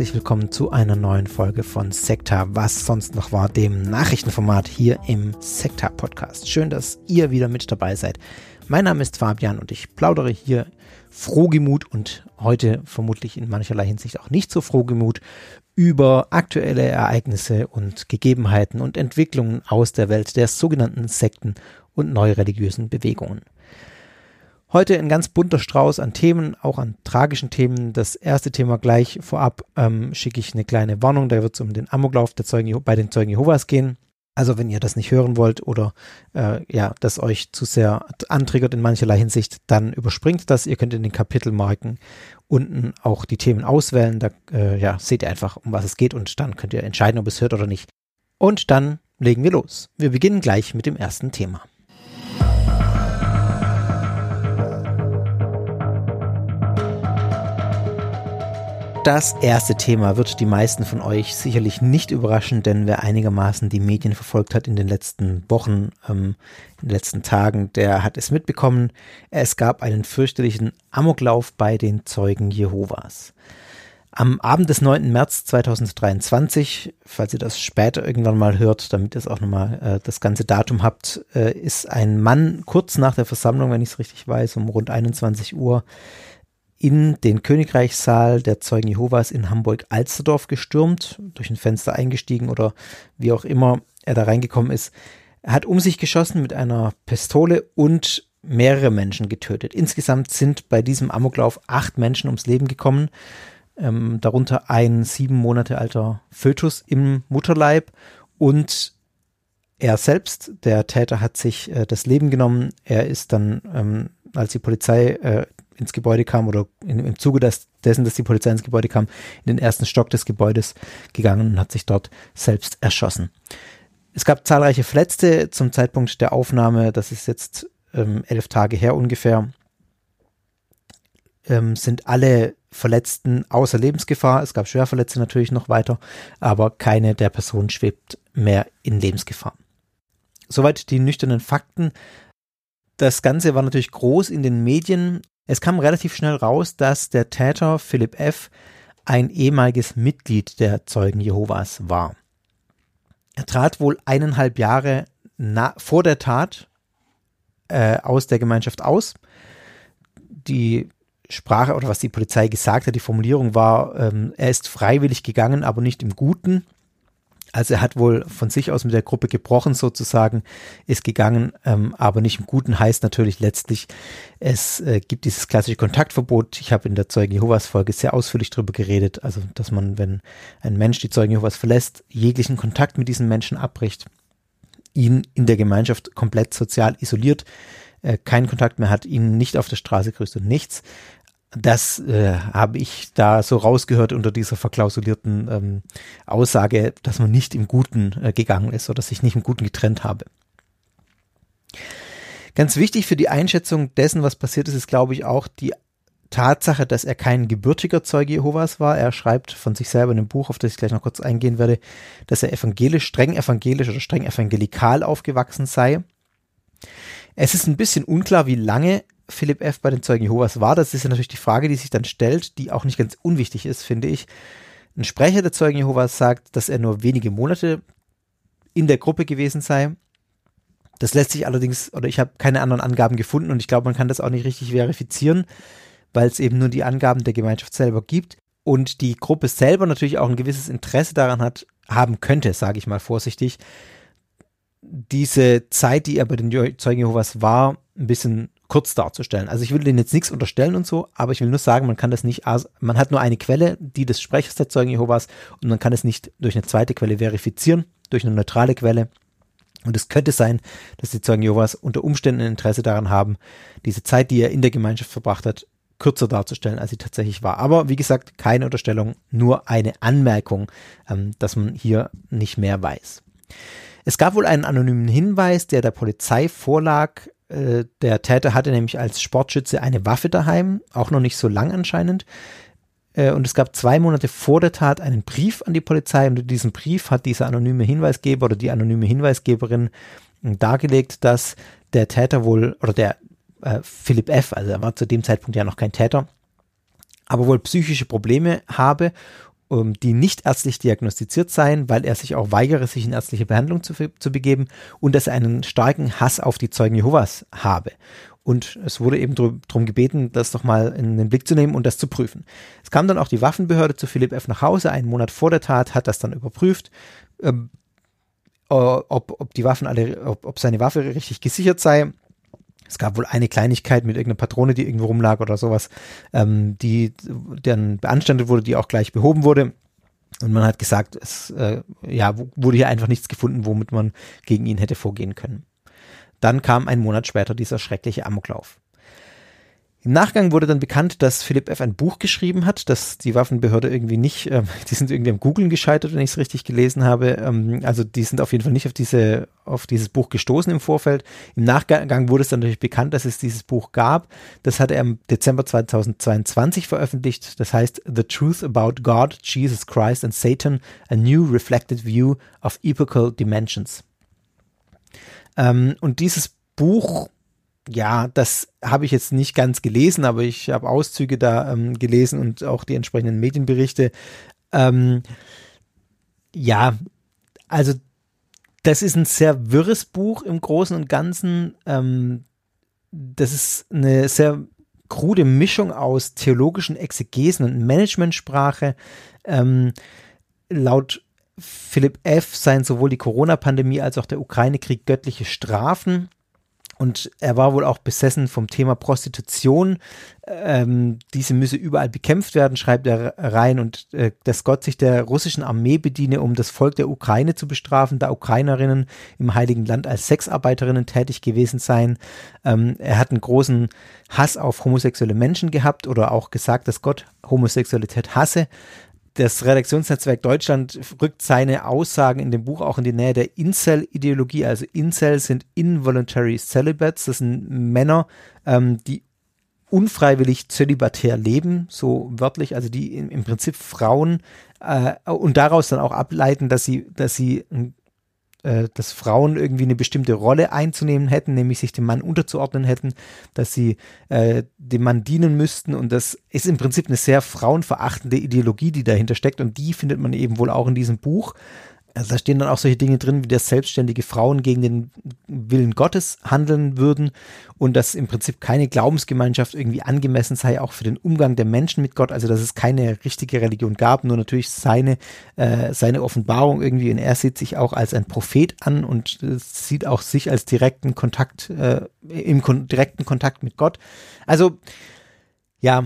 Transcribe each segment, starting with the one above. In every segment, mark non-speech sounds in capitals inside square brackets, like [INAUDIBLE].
herzlich willkommen zu einer neuen Folge von Sekta, was sonst noch war, dem Nachrichtenformat hier im Sekta Podcast. Schön, dass ihr wieder mit dabei seid. Mein Name ist Fabian und ich plaudere hier frohgemut und heute vermutlich in mancherlei Hinsicht auch nicht so frohgemut über aktuelle Ereignisse und Gegebenheiten und Entwicklungen aus der Welt der sogenannten Sekten und neureligiösen Bewegungen. Heute ein ganz bunter Strauß an Themen, auch an tragischen Themen. Das erste Thema gleich vorab ähm, schicke ich eine kleine Warnung. Da wird es um den Amoklauf der Zeugen, bei den Zeugen Jehovas gehen. Also wenn ihr das nicht hören wollt oder äh, ja, das euch zu sehr antriggert in mancherlei Hinsicht, dann überspringt das. Ihr könnt in den Kapitelmarken unten auch die Themen auswählen. Da äh, ja, seht ihr einfach, um was es geht und dann könnt ihr entscheiden, ob es hört oder nicht. Und dann legen wir los. Wir beginnen gleich mit dem ersten Thema. Das erste Thema wird die meisten von euch sicherlich nicht überraschen, denn wer einigermaßen die Medien verfolgt hat in den letzten Wochen, ähm, in den letzten Tagen, der hat es mitbekommen. Es gab einen fürchterlichen Amoklauf bei den Zeugen Jehovas. Am Abend des 9. März 2023, falls ihr das später irgendwann mal hört, damit ihr es auch nochmal äh, das ganze Datum habt, äh, ist ein Mann kurz nach der Versammlung, wenn ich es richtig weiß, um rund 21 Uhr in den Königreichssaal der Zeugen Jehovas in Hamburg-Alsterdorf gestürmt, durch ein Fenster eingestiegen oder wie auch immer er da reingekommen ist. Er hat um sich geschossen mit einer Pistole und mehrere Menschen getötet. Insgesamt sind bei diesem Amoklauf acht Menschen ums Leben gekommen, ähm, darunter ein sieben Monate alter Fötus im Mutterleib und er selbst, der Täter, hat sich äh, das Leben genommen. Er ist dann, ähm, als die Polizei äh, ins Gebäude kam oder in, im Zuge des, dessen, dass die Polizei ins Gebäude kam, in den ersten Stock des Gebäudes gegangen und hat sich dort selbst erschossen. Es gab zahlreiche Verletzte zum Zeitpunkt der Aufnahme, das ist jetzt ähm, elf Tage her ungefähr, ähm, sind alle Verletzten außer Lebensgefahr. Es gab Schwerverletzte natürlich noch weiter, aber keine der Personen schwebt mehr in Lebensgefahr. Soweit die nüchternen Fakten. Das Ganze war natürlich groß in den Medien es kam relativ schnell raus, dass der Täter Philipp F. ein ehemaliges Mitglied der Zeugen Jehovas war. Er trat wohl eineinhalb Jahre vor der Tat äh, aus der Gemeinschaft aus. Die Sprache oder was die Polizei gesagt hat, die Formulierung war, ähm, er ist freiwillig gegangen, aber nicht im Guten. Also er hat wohl von sich aus mit der Gruppe gebrochen sozusagen, ist gegangen, ähm, aber nicht im Guten heißt natürlich letztlich, es äh, gibt dieses klassische Kontaktverbot. Ich habe in der Zeugen Jehovas Folge sehr ausführlich darüber geredet, also dass man, wenn ein Mensch die Zeugen Jehovas verlässt, jeglichen Kontakt mit diesen Menschen abbricht, ihn in der Gemeinschaft komplett sozial isoliert, äh, keinen Kontakt mehr hat, ihn nicht auf der Straße grüßt und nichts. Das äh, habe ich da so rausgehört unter dieser verklausulierten ähm, Aussage, dass man nicht im Guten äh, gegangen ist oder sich nicht im Guten getrennt habe. Ganz wichtig für die Einschätzung dessen, was passiert ist, ist, glaube ich, auch die Tatsache, dass er kein gebürtiger Zeuge Jehovas war. Er schreibt von sich selber in einem Buch, auf das ich gleich noch kurz eingehen werde, dass er evangelisch, streng evangelisch oder streng evangelikal aufgewachsen sei. Es ist ein bisschen unklar, wie lange Philipp F. bei den Zeugen Jehovas war. Das ist ja natürlich die Frage, die sich dann stellt, die auch nicht ganz unwichtig ist, finde ich. Ein Sprecher der Zeugen Jehovas sagt, dass er nur wenige Monate in der Gruppe gewesen sei. Das lässt sich allerdings, oder ich habe keine anderen Angaben gefunden und ich glaube, man kann das auch nicht richtig verifizieren, weil es eben nur die Angaben der Gemeinschaft selber gibt und die Gruppe selber natürlich auch ein gewisses Interesse daran hat, haben könnte, sage ich mal vorsichtig, diese Zeit, die er bei den Zeugen Jehovas war, ein bisschen kurz darzustellen. Also ich will denen jetzt nichts unterstellen und so, aber ich will nur sagen, man kann das nicht, man hat nur eine Quelle, die des Sprechers der Zeugen Jehovas und man kann es nicht durch eine zweite Quelle verifizieren, durch eine neutrale Quelle. Und es könnte sein, dass die Zeugen Jehovas unter Umständen ein Interesse daran haben, diese Zeit, die er in der Gemeinschaft verbracht hat, kürzer darzustellen, als sie tatsächlich war. Aber wie gesagt, keine Unterstellung, nur eine Anmerkung, ähm, dass man hier nicht mehr weiß. Es gab wohl einen anonymen Hinweis, der der Polizei vorlag, äh, der Täter hatte nämlich als Sportschütze eine Waffe daheim, auch noch nicht so lang anscheinend. Äh, und es gab zwei Monate vor der Tat einen Brief an die Polizei und in diesem Brief hat dieser anonyme Hinweisgeber oder die anonyme Hinweisgeberin dargelegt, dass der Täter wohl, oder der äh, Philipp F., also er war zu dem Zeitpunkt ja noch kein Täter, aber wohl psychische Probleme habe ähm, die nicht ärztlich diagnostiziert seien, weil er sich auch weigere, sich in ärztliche Behandlung zu, zu begeben und dass er einen starken Hass auf die Zeugen Jehovas habe. Und es wurde eben darum gebeten, das doch mal in den Blick zu nehmen und das zu prüfen. Es kam dann auch die Waffenbehörde zu Philipp F. nach Hause, einen Monat vor der Tat, hat das dann überprüft, ähm, ob, ob die Waffen alle, ob, ob seine Waffe richtig gesichert sei. Es gab wohl eine Kleinigkeit mit irgendeiner Patrone, die irgendwo rumlag oder sowas, ähm, die dann beanstandet wurde, die auch gleich behoben wurde. Und man hat gesagt, es äh, ja, wurde hier einfach nichts gefunden, womit man gegen ihn hätte vorgehen können. Dann kam ein Monat später dieser schreckliche Amoklauf. Im Nachgang wurde dann bekannt, dass Philipp F. ein Buch geschrieben hat, dass die Waffenbehörde irgendwie nicht, äh, [LAUGHS] die sind irgendwie am Googlen gescheitert, wenn ich es richtig gelesen habe. Ähm, also die sind auf jeden Fall nicht auf diese, auf dieses Buch gestoßen im Vorfeld. Im Nachgang wurde es dann natürlich bekannt, dass es dieses Buch gab. Das hat er im Dezember 2022 veröffentlicht. Das heißt The Truth About God, Jesus Christ and Satan, a New Reflected View of Epochal Dimensions. Ähm, und dieses Buch, ja, das habe ich jetzt nicht ganz gelesen, aber ich habe Auszüge da ähm, gelesen und auch die entsprechenden Medienberichte. Ähm, ja, also das ist ein sehr wirres Buch im Großen und Ganzen. Ähm, das ist eine sehr krude Mischung aus theologischen Exegesen und Managementsprache. Ähm, laut Philipp F. seien sowohl die Corona-Pandemie als auch der Ukraine-Krieg göttliche Strafen. Und er war wohl auch besessen vom Thema Prostitution. Ähm, diese müsse überall bekämpft werden, schreibt er rein. Und äh, dass Gott sich der russischen Armee bediene, um das Volk der Ukraine zu bestrafen, da Ukrainerinnen im Heiligen Land als Sexarbeiterinnen tätig gewesen seien. Ähm, er hat einen großen Hass auf homosexuelle Menschen gehabt oder auch gesagt, dass Gott Homosexualität hasse das Redaktionsnetzwerk Deutschland rückt seine Aussagen in dem Buch auch in die Nähe der Incel-Ideologie. Also Incel sind Involuntary Celibates. Das sind Männer, ähm, die unfreiwillig zölibatär leben, so wörtlich, also die im, Prinzip Frauen äh, und daraus dann auch ableiten, dass sie, dass sie ein äh, dass Frauen irgendwie eine bestimmte Rolle einzunehmen hätten, nämlich sich dem Mann unterzuordnen hätten, dass sie äh, dem Mann dienen müssten und das ist im Prinzip eine sehr frauenverachtende Ideologie, die dahinter steckt und die findet man eben wohl auch in diesem Buch. Also da stehen dann auch solche Dinge drin, wie dass selbstständige Frauen gegen den Willen Gottes handeln würden und dass im Prinzip keine Glaubensgemeinschaft irgendwie angemessen sei, auch für den Umgang der Menschen mit Gott. Also dass es keine richtige Religion gab, nur natürlich seine, äh, seine Offenbarung irgendwie. Und er sieht sich auch als ein Prophet an und äh, sieht auch sich als direkten Kontakt, äh, im kon direkten Kontakt mit Gott. Also ja,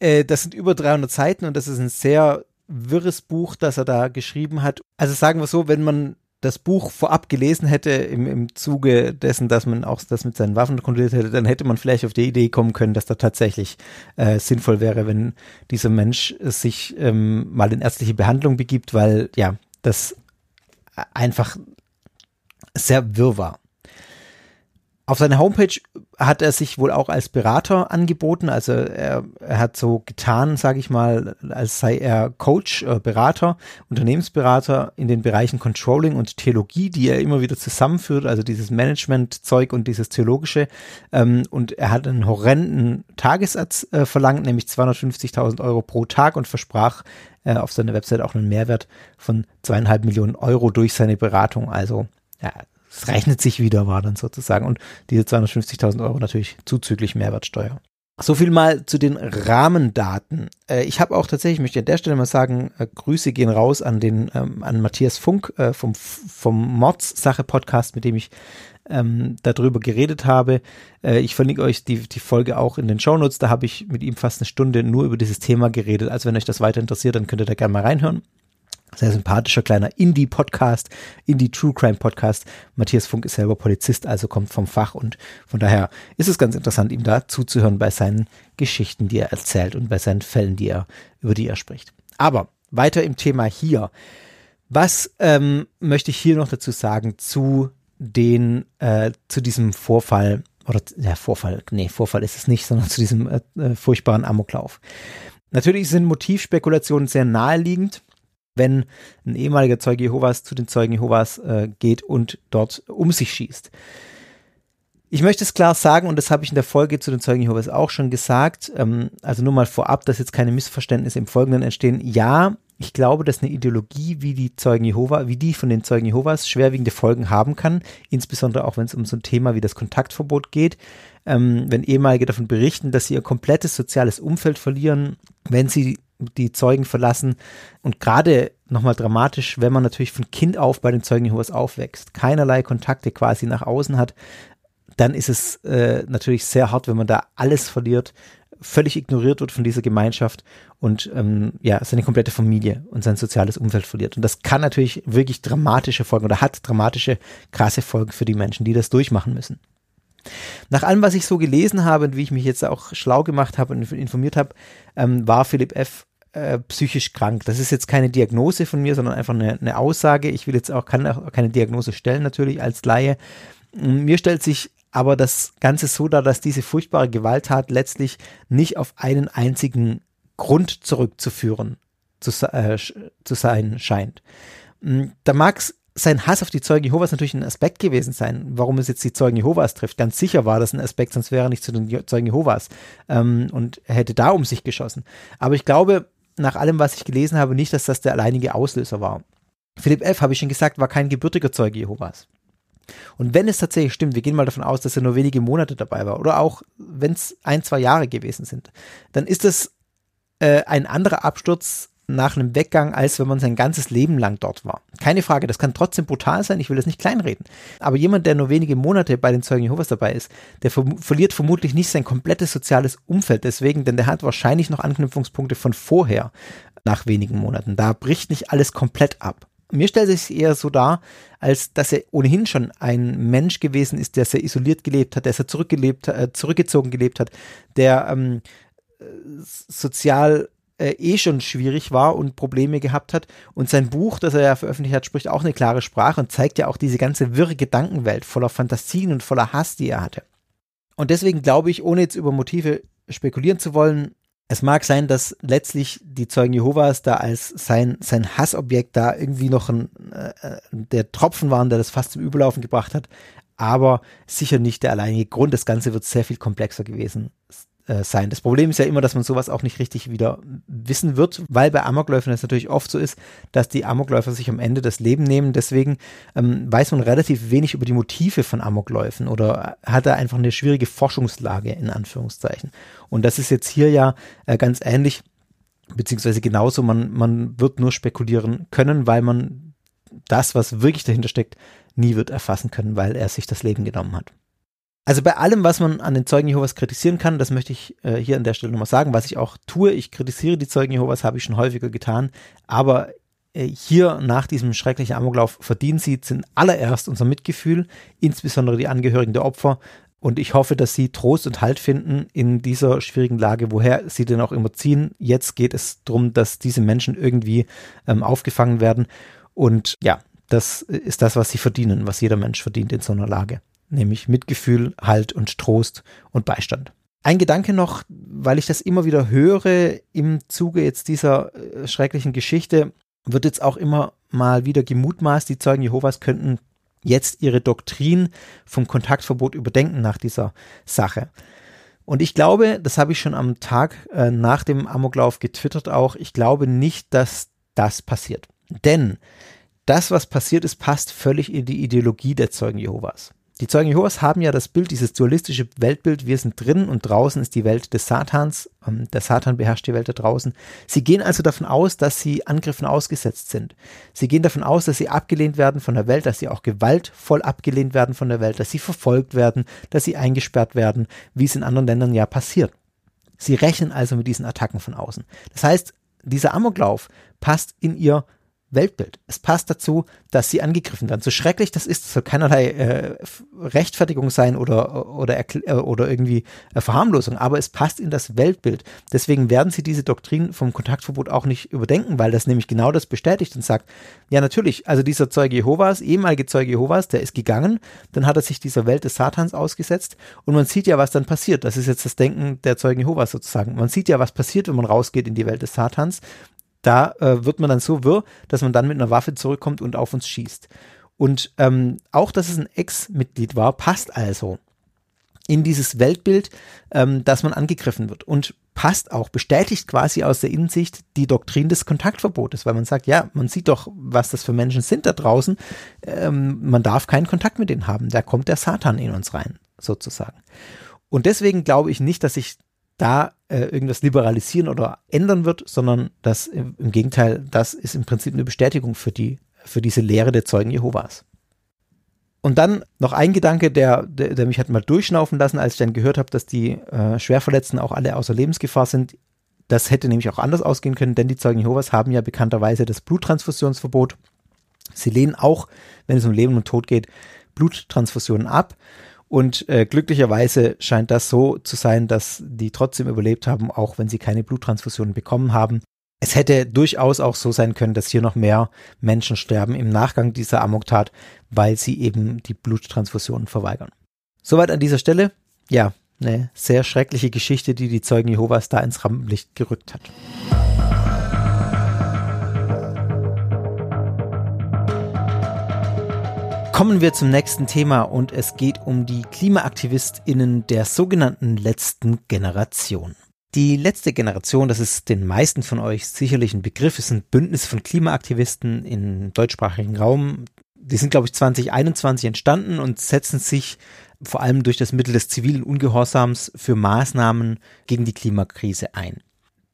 äh, das sind über 300 Seiten und das ist ein sehr wirres Buch, das er da geschrieben hat. Also sagen wir so, wenn man das Buch vorab gelesen hätte im, im Zuge dessen, dass man auch das mit seinen Waffen kontrolliert hätte, dann hätte man vielleicht auf die Idee kommen können, dass da tatsächlich äh, sinnvoll wäre, wenn dieser Mensch sich ähm, mal in ärztliche Behandlung begibt, weil ja, das einfach sehr wirr war. Auf seiner Homepage hat er sich wohl auch als Berater angeboten. Also er, er hat so getan, sage ich mal, als sei er Coach, äh, Berater, Unternehmensberater in den Bereichen Controlling und Theologie, die er immer wieder zusammenführt, also dieses Management-Zeug und dieses Theologische. Ähm, und er hat einen horrenden Tagessatz äh, verlangt, nämlich 250.000 Euro pro Tag und versprach äh, auf seiner Website auch einen Mehrwert von zweieinhalb Millionen Euro durch seine Beratung. Also ja, es rechnet sich wieder, war dann sozusagen. Und diese 250.000 Euro natürlich zuzüglich Mehrwertsteuer. So viel mal zu den Rahmendaten. Äh, ich habe auch tatsächlich, möchte an der Stelle mal sagen, äh, Grüße gehen raus an den ähm, an Matthias Funk äh, vom vom Mods Sache Podcast, mit dem ich ähm, darüber geredet habe. Äh, ich verlinke euch die die Folge auch in den Shownotes. Da habe ich mit ihm fast eine Stunde nur über dieses Thema geredet. Also wenn euch das weiter interessiert, dann könnt ihr da gerne mal reinhören sehr sympathischer kleiner Indie-Podcast, Indie-True Crime-Podcast. Matthias Funk ist selber Polizist, also kommt vom Fach und von daher ist es ganz interessant, ihm da zuzuhören bei seinen Geschichten, die er erzählt und bei seinen Fällen, die er, über die er spricht. Aber weiter im Thema hier. Was ähm, möchte ich hier noch dazu sagen zu den, äh, zu diesem Vorfall, oder ja, Vorfall, nee, Vorfall ist es nicht, sondern [LAUGHS] zu diesem äh, äh furchtbaren Amoklauf. Natürlich sind Motivspekulationen sehr naheliegend wenn ein ehemaliger Zeuge Jehovas zu den Zeugen Jehovas äh, geht und dort um sich schießt. Ich möchte es klar sagen, und das habe ich in der Folge zu den Zeugen Jehovas auch schon gesagt, ähm, also nur mal vorab, dass jetzt keine Missverständnisse im Folgenden entstehen. Ja, Ich glaube, dass eine Ideologie wie die Zeugen Jehova, wie die von den Zeugen Jehovas schwerwiegende Folgen haben kann, insbesondere auch wenn es um so ein Thema wie das Kontaktverbot geht. Ähm, wenn ehemalige davon berichten, dass sie ihr komplettes soziales Umfeld verlieren, wenn sie die Zeugen verlassen und gerade nochmal dramatisch, wenn man natürlich von Kind auf bei den Zeugen Jehovas aufwächst, keinerlei Kontakte quasi nach außen hat, dann ist es äh, natürlich sehr hart, wenn man da alles verliert, völlig ignoriert wird von dieser Gemeinschaft und ähm, ja, seine komplette Familie und sein soziales Umfeld verliert. Und das kann natürlich wirklich dramatische Folgen oder hat dramatische, krasse Folgen für die Menschen, die das durchmachen müssen. Nach allem, was ich so gelesen habe und wie ich mich jetzt auch schlau gemacht habe und informiert habe, ähm, war Philipp F. Äh, psychisch krank. Das ist jetzt keine Diagnose von mir, sondern einfach eine, eine Aussage. Ich will jetzt auch, kann auch keine Diagnose stellen, natürlich als Laie. Mir stellt sich aber das Ganze so dar, dass diese furchtbare Gewalttat letztlich nicht auf einen einzigen Grund zurückzuführen zu, äh, zu sein scheint. Hm, da mag sein Hass auf die Zeugen Jehovas natürlich ein Aspekt gewesen sein, warum es jetzt die Zeugen Jehovas trifft. Ganz sicher war das ein Aspekt, sonst wäre er nicht zu den Zeugen Jehovas ähm, und hätte da um sich geschossen. Aber ich glaube, nach allem, was ich gelesen habe, nicht, dass das der alleinige Auslöser war. Philipp F., habe ich schon gesagt, war kein gebürtiger Zeuge Jehovas. Und wenn es tatsächlich stimmt, wir gehen mal davon aus, dass er nur wenige Monate dabei war oder auch wenn es ein, zwei Jahre gewesen sind, dann ist es äh, ein anderer Absturz nach einem Weggang, als wenn man sein ganzes Leben lang dort war. Keine Frage, das kann trotzdem brutal sein, ich will das nicht kleinreden. Aber jemand, der nur wenige Monate bei den Zeugen Jehovas dabei ist, der ver verliert vermutlich nicht sein komplettes soziales Umfeld deswegen, denn der hat wahrscheinlich noch Anknüpfungspunkte von vorher nach wenigen Monaten. Da bricht nicht alles komplett ab. Mir stellt es sich eher so dar, als dass er ohnehin schon ein Mensch gewesen ist, der sehr isoliert gelebt hat, der sehr zurückgelebt, äh, zurückgezogen gelebt hat, der ähm, sozial äh, eh schon schwierig war und Probleme gehabt hat. Und sein Buch, das er ja veröffentlicht hat, spricht auch eine klare Sprache und zeigt ja auch diese ganze wirre Gedankenwelt voller Fantasien und voller Hass, die er hatte. Und deswegen glaube ich, ohne jetzt über Motive spekulieren zu wollen, es mag sein, dass letztlich die Zeugen Jehovas da als sein, sein Hassobjekt da irgendwie noch ein, äh, der Tropfen waren, der das fast zum Überlaufen gebracht hat, aber sicher nicht der alleinige Grund. Das Ganze wird sehr viel komplexer gewesen äh, sein. Das Problem ist ja immer, dass man sowas auch nicht richtig wieder wissen wird, weil bei Amokläufern es natürlich oft so ist, dass die Amokläufer sich am Ende das Leben nehmen. Deswegen ähm, weiß man relativ wenig über die Motive von Amokläufen oder hat er einfach eine schwierige Forschungslage in Anführungszeichen. Und das ist jetzt hier ja äh, ganz ähnlich, beziehungsweise genauso, man, man wird nur spekulieren können, weil man das, was wirklich dahinter steckt, nie wird erfassen können, weil er sich das Leben genommen hat. Also bei allem, was man an den Zeugen Jehovas kritisieren kann, das möchte ich äh, hier an der Stelle nochmal sagen, was ich auch tue. Ich kritisiere die Zeugen Jehovas, habe ich schon häufiger getan, aber äh, hier nach diesem schrecklichen Amoklauf verdienen sie allererst unser Mitgefühl, insbesondere die Angehörigen der Opfer. Und ich hoffe, dass sie Trost und Halt finden in dieser schwierigen Lage, woher sie denn auch immer ziehen. Jetzt geht es darum, dass diese Menschen irgendwie ähm, aufgefangen werden. Und ja, das ist das, was sie verdienen, was jeder Mensch verdient in so einer Lage nämlich Mitgefühl, Halt und Trost und Beistand. Ein Gedanke noch, weil ich das immer wieder höre im Zuge jetzt dieser äh, schrecklichen Geschichte, wird jetzt auch immer mal wieder gemutmaßt, die Zeugen Jehovas könnten jetzt ihre Doktrin vom Kontaktverbot überdenken nach dieser Sache. Und ich glaube, das habe ich schon am Tag äh, nach dem Amoklauf getwittert auch, ich glaube nicht, dass das passiert. Denn das, was passiert ist, passt völlig in die Ideologie der Zeugen Jehovas. Die Zeugen Jehovas haben ja das Bild, dieses dualistische Weltbild, wir sind drin und draußen ist die Welt des Satans, ähm, der Satan beherrscht die Welt da draußen. Sie gehen also davon aus, dass sie Angriffen ausgesetzt sind. Sie gehen davon aus, dass sie abgelehnt werden von der Welt, dass sie auch gewaltvoll abgelehnt werden von der Welt, dass sie verfolgt werden, dass sie eingesperrt werden, wie es in anderen Ländern ja passiert. Sie rechnen also mit diesen Attacken von außen. Das heißt, dieser Amoklauf passt in ihr Weltbild. Es passt dazu, dass sie angegriffen werden. So schrecklich das ist, soll keinerlei äh, Rechtfertigung sein oder, oder, äh, oder irgendwie äh, Verharmlosung, aber es passt in das Weltbild. Deswegen werden sie diese Doktrin vom Kontaktverbot auch nicht überdenken, weil das nämlich genau das bestätigt und sagt, ja natürlich, also dieser Zeuge Jehovas, ehemalige Zeuge Jehovas, der ist gegangen, dann hat er sich dieser Welt des Satans ausgesetzt und man sieht ja, was dann passiert. Das ist jetzt das Denken der Zeugen Jehovas sozusagen. Man sieht ja, was passiert, wenn man rausgeht in die Welt des Satans da äh, wird man dann so wirr, dass man dann mit einer Waffe zurückkommt und auf uns schießt. Und ähm, auch, dass es ein Ex-Mitglied war, passt also. in dieses Weltbild, ähm, dass man angegriffen wird und passt auch, bestätigt quasi aus der Innensicht die Doktrin des Kontaktverbotes, weil man sagt, ja, man sieht doch, was das für Menschen sind da draußen, ähm, man darf keinen Kontakt mit denen haben, da kommt der Satan in uns rein, sozusagen. Und deswegen glaube ich nicht, dass sich da äh, irgendwas liberalisieren oder ändern wird, sondern dass im, im Gegenteil, das ist im Prinzip eine Bestätigung für die, für diese Lehre der Zeugen Jehovas. Und dann noch ein Gedanke, der, der, der mich hat mal durchschnaufen lassen, als ich dann gehört habe, dass die äh, Schwerverletzten auch alle außer Lebensgefahr sind. Das hätte nämlich auch anders ausgehen können, denn die Zeugen Jehovas haben ja bekannterweise das Bluttransfusionsverbot. Sie lehnen auch, wenn es um Leben und Tod geht, Bluttransfusionen ab. Und äh, glücklicherweise scheint das so zu sein, dass die trotzdem überlebt haben, auch wenn sie keine Bluttransfusionen bekommen haben. Es hätte durchaus auch so sein können, dass hier noch mehr Menschen sterben im Nachgang dieser Amoktat, weil sie eben die Bluttransfusionen verweigern. Soweit an dieser Stelle. Ja, eine sehr schreckliche Geschichte, die die Zeugen Jehovas da ins Rampenlicht gerückt hat. Kommen wir zum nächsten Thema und es geht um die KlimaaktivistInnen der sogenannten letzten Generation. Die letzte Generation, das ist den meisten von euch sicherlich ein Begriff, ist ein Bündnis von Klimaaktivisten im deutschsprachigen Raum. Die sind, glaube ich, 2021 entstanden und setzen sich vor allem durch das Mittel des zivilen Ungehorsams für Maßnahmen gegen die Klimakrise ein.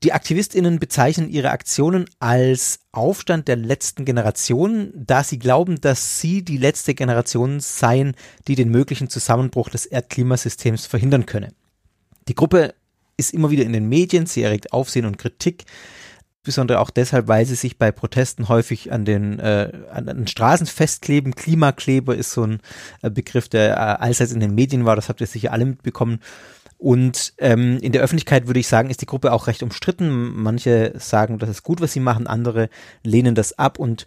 Die AktivistInnen bezeichnen ihre Aktionen als Aufstand der letzten Generation, da sie glauben, dass sie die letzte Generation seien, die den möglichen Zusammenbruch des Erdklimasystems verhindern könne. Die Gruppe ist immer wieder in den Medien, sie erregt Aufsehen und Kritik, besonders auch deshalb, weil sie sich bei Protesten häufig an den, äh, an den Straßen festkleben. Klimakleber ist so ein äh, Begriff, der äh, allseits in den Medien war, das habt ihr sicher alle mitbekommen. Und ähm, in der Öffentlichkeit würde ich sagen, ist die Gruppe auch recht umstritten. Manche sagen, das ist gut, was sie machen, andere lehnen das ab und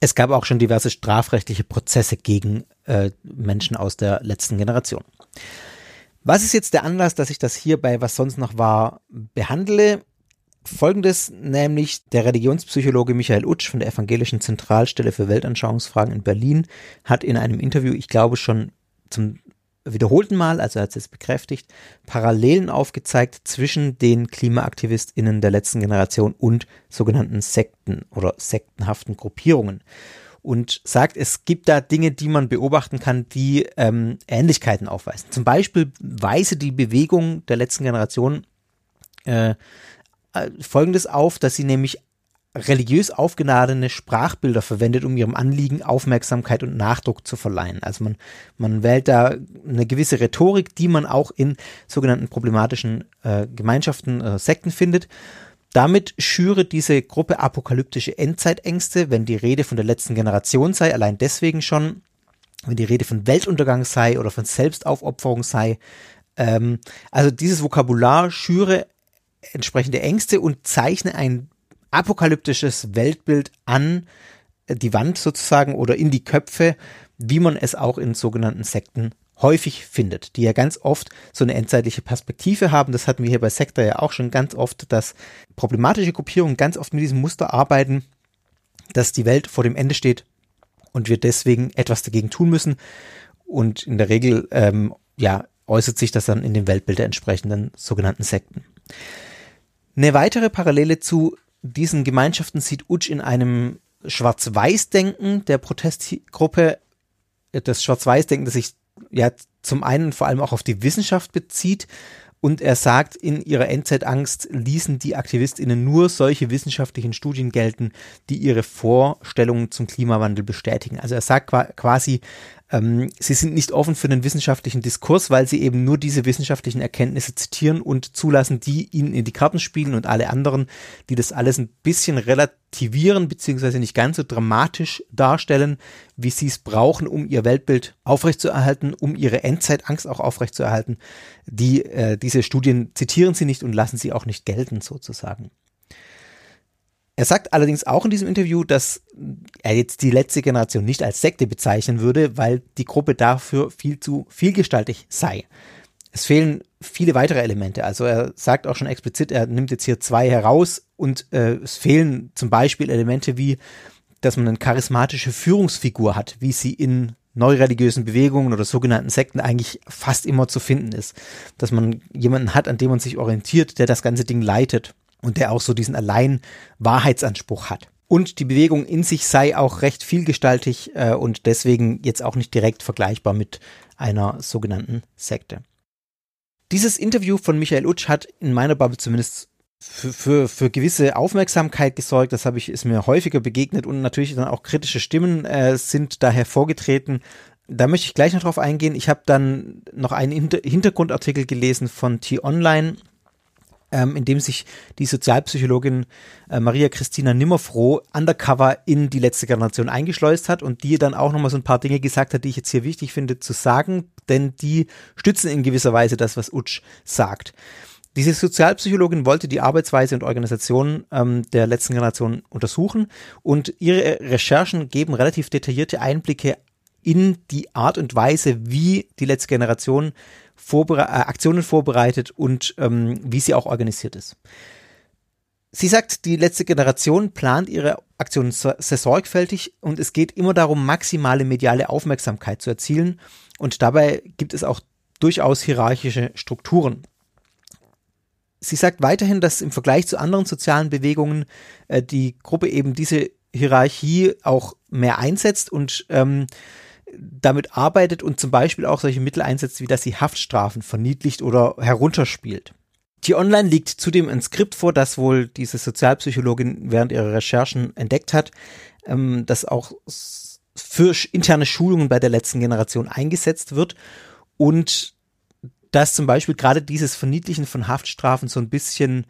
es gab auch schon diverse strafrechtliche Prozesse gegen äh, Menschen aus der letzten Generation. Was ist jetzt der Anlass, dass ich das hier bei Was sonst noch war behandle? Folgendes, nämlich der Religionspsychologe Michael Utsch von der Evangelischen Zentralstelle für Weltanschauungsfragen in Berlin hat in einem Interview, ich glaube schon zum wiederholten Mal, also er hat es bekräftigt, Parallelen aufgezeigt zwischen den KlimaaktivistInnen der letzten Generation und sogenannten Sekten oder sektenhaften Gruppierungen und sagt, es gibt da Dinge, die man beobachten kann, die ähm, Ähnlichkeiten aufweisen. Zum Beispiel weise die Bewegung der letzten Generation äh, äh, Folgendes auf, dass sie nämlich religiös aufgeladene Sprachbilder verwendet, um ihrem Anliegen Aufmerksamkeit und Nachdruck zu verleihen. Also man, man wählt da eine gewisse Rhetorik, die man auch in sogenannten problematischen äh, Gemeinschaften, äh, Sekten findet. Damit schüre diese Gruppe apokalyptische Endzeitängste, wenn die Rede von der letzten Generation sei, allein deswegen schon, wenn die Rede von Weltuntergang sei oder von Selbstaufopferung sei. Ähm, also dieses Vokabular schüre entsprechende Ängste und zeichne ein apokalyptisches Weltbild an die Wand sozusagen oder in die Köpfe, wie man es auch in sogenannten Sekten häufig findet, die ja ganz oft so eine endzeitliche Perspektive haben. Das hatten wir hier bei Sektor ja auch schon ganz oft, dass problematische Gruppierungen ganz oft mit diesem Muster arbeiten, dass die Welt vor dem Ende steht und wir deswegen etwas dagegen tun müssen. Und in der Regel, ähm, ja, äußert sich das dann in dem Weltbild der entsprechenden sogenannten Sekten. Eine weitere Parallele zu diesen Gemeinschaften sieht Utsch in einem Schwarz-Weiß-Denken der Protestgruppe. Das Schwarz-Weiß-Denken, das sich ja zum einen vor allem auch auf die Wissenschaft bezieht. Und er sagt, in ihrer Endzeitangst ließen die AktivistInnen nur solche wissenschaftlichen Studien gelten, die ihre Vorstellungen zum Klimawandel bestätigen. Also er sagt quasi, ähm, sie sind nicht offen für den wissenschaftlichen Diskurs, weil sie eben nur diese wissenschaftlichen Erkenntnisse zitieren und zulassen, die ihnen in die Karten spielen und alle anderen, die das alles ein bisschen relativieren, beziehungsweise nicht ganz so dramatisch darstellen, wie sie es brauchen, um ihr Weltbild aufrechtzuerhalten, um ihre Endzeitangst auch aufrechtzuerhalten. Die, äh, diese Studien zitieren sie nicht und lassen sie auch nicht gelten, sozusagen. Er sagt allerdings auch in diesem Interview, dass er jetzt die letzte Generation nicht als Sekte bezeichnen würde, weil die Gruppe dafür viel zu vielgestaltig sei. Es fehlen viele weitere Elemente. Also er sagt auch schon explizit, er nimmt jetzt hier zwei heraus und äh, es fehlen zum Beispiel Elemente wie, dass man eine charismatische Führungsfigur hat, wie sie in neureligiösen Bewegungen oder sogenannten Sekten eigentlich fast immer zu finden ist. Dass man jemanden hat, an dem man sich orientiert, der das ganze Ding leitet und der auch so diesen allein Wahrheitsanspruch hat. Und die Bewegung in sich sei auch recht vielgestaltig äh, und deswegen jetzt auch nicht direkt vergleichbar mit einer sogenannten Sekte. Dieses Interview von Michael Utsch hat in meiner Bubble zumindest für, für, für gewisse Aufmerksamkeit gesorgt. Das habe ich, ist mir häufiger begegnet und natürlich dann auch kritische Stimmen äh, sind da hervorgetreten. Da möchte ich gleich noch drauf eingehen. Ich habe dann noch einen Hinter Hintergrundartikel gelesen von T-Online, ähm, in dem sich die Sozialpsychologin äh, Maria Christina Nimmerfroh undercover in die letzte Generation eingeschleust hat und die dann auch nochmal so ein paar Dinge gesagt hat, die ich jetzt hier wichtig finde zu sagen, denn die stützen in gewisser Weise das, was Utsch sagt. Diese Sozialpsychologin wollte die Arbeitsweise und Organisation ähm, der letzten Generation untersuchen und ihre Recherchen geben relativ detaillierte Einblicke in die Art und Weise, wie die letzte Generation vorbere äh, Aktionen vorbereitet und ähm, wie sie auch organisiert ist. Sie sagt, die letzte Generation plant ihre Aktionen sehr sorgfältig und es geht immer darum, maximale mediale Aufmerksamkeit zu erzielen und dabei gibt es auch durchaus hierarchische Strukturen. Sie sagt weiterhin, dass im Vergleich zu anderen sozialen Bewegungen äh, die Gruppe eben diese Hierarchie auch mehr einsetzt und ähm, damit arbeitet und zum Beispiel auch solche Mittel einsetzt, wie dass sie Haftstrafen verniedlicht oder herunterspielt. T-Online liegt zudem ein Skript vor, das wohl diese Sozialpsychologin während ihrer Recherchen entdeckt hat, ähm, das auch für interne Schulungen bei der letzten Generation eingesetzt wird und dass zum Beispiel gerade dieses Verniedlichen von Haftstrafen so ein bisschen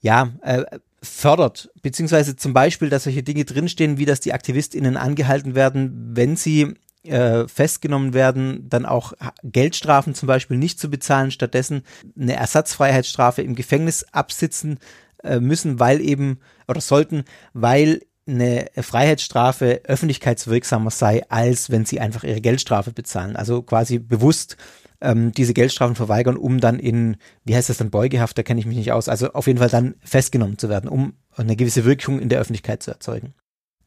ja, äh, fördert, beziehungsweise zum Beispiel, dass solche Dinge drinstehen, wie dass die AktivistInnen angehalten werden, wenn sie äh, festgenommen werden, dann auch Geldstrafen zum Beispiel nicht zu bezahlen, stattdessen eine Ersatzfreiheitsstrafe im Gefängnis absitzen äh, müssen, weil eben oder sollten, weil eine Freiheitsstrafe öffentlichkeitswirksamer sei, als wenn sie einfach ihre Geldstrafe bezahlen. Also quasi bewusst ähm, diese Geldstrafen verweigern, um dann in, wie heißt das dann, Beugehaft, da kenne ich mich nicht aus, also auf jeden Fall dann festgenommen zu werden, um eine gewisse Wirkung in der Öffentlichkeit zu erzeugen.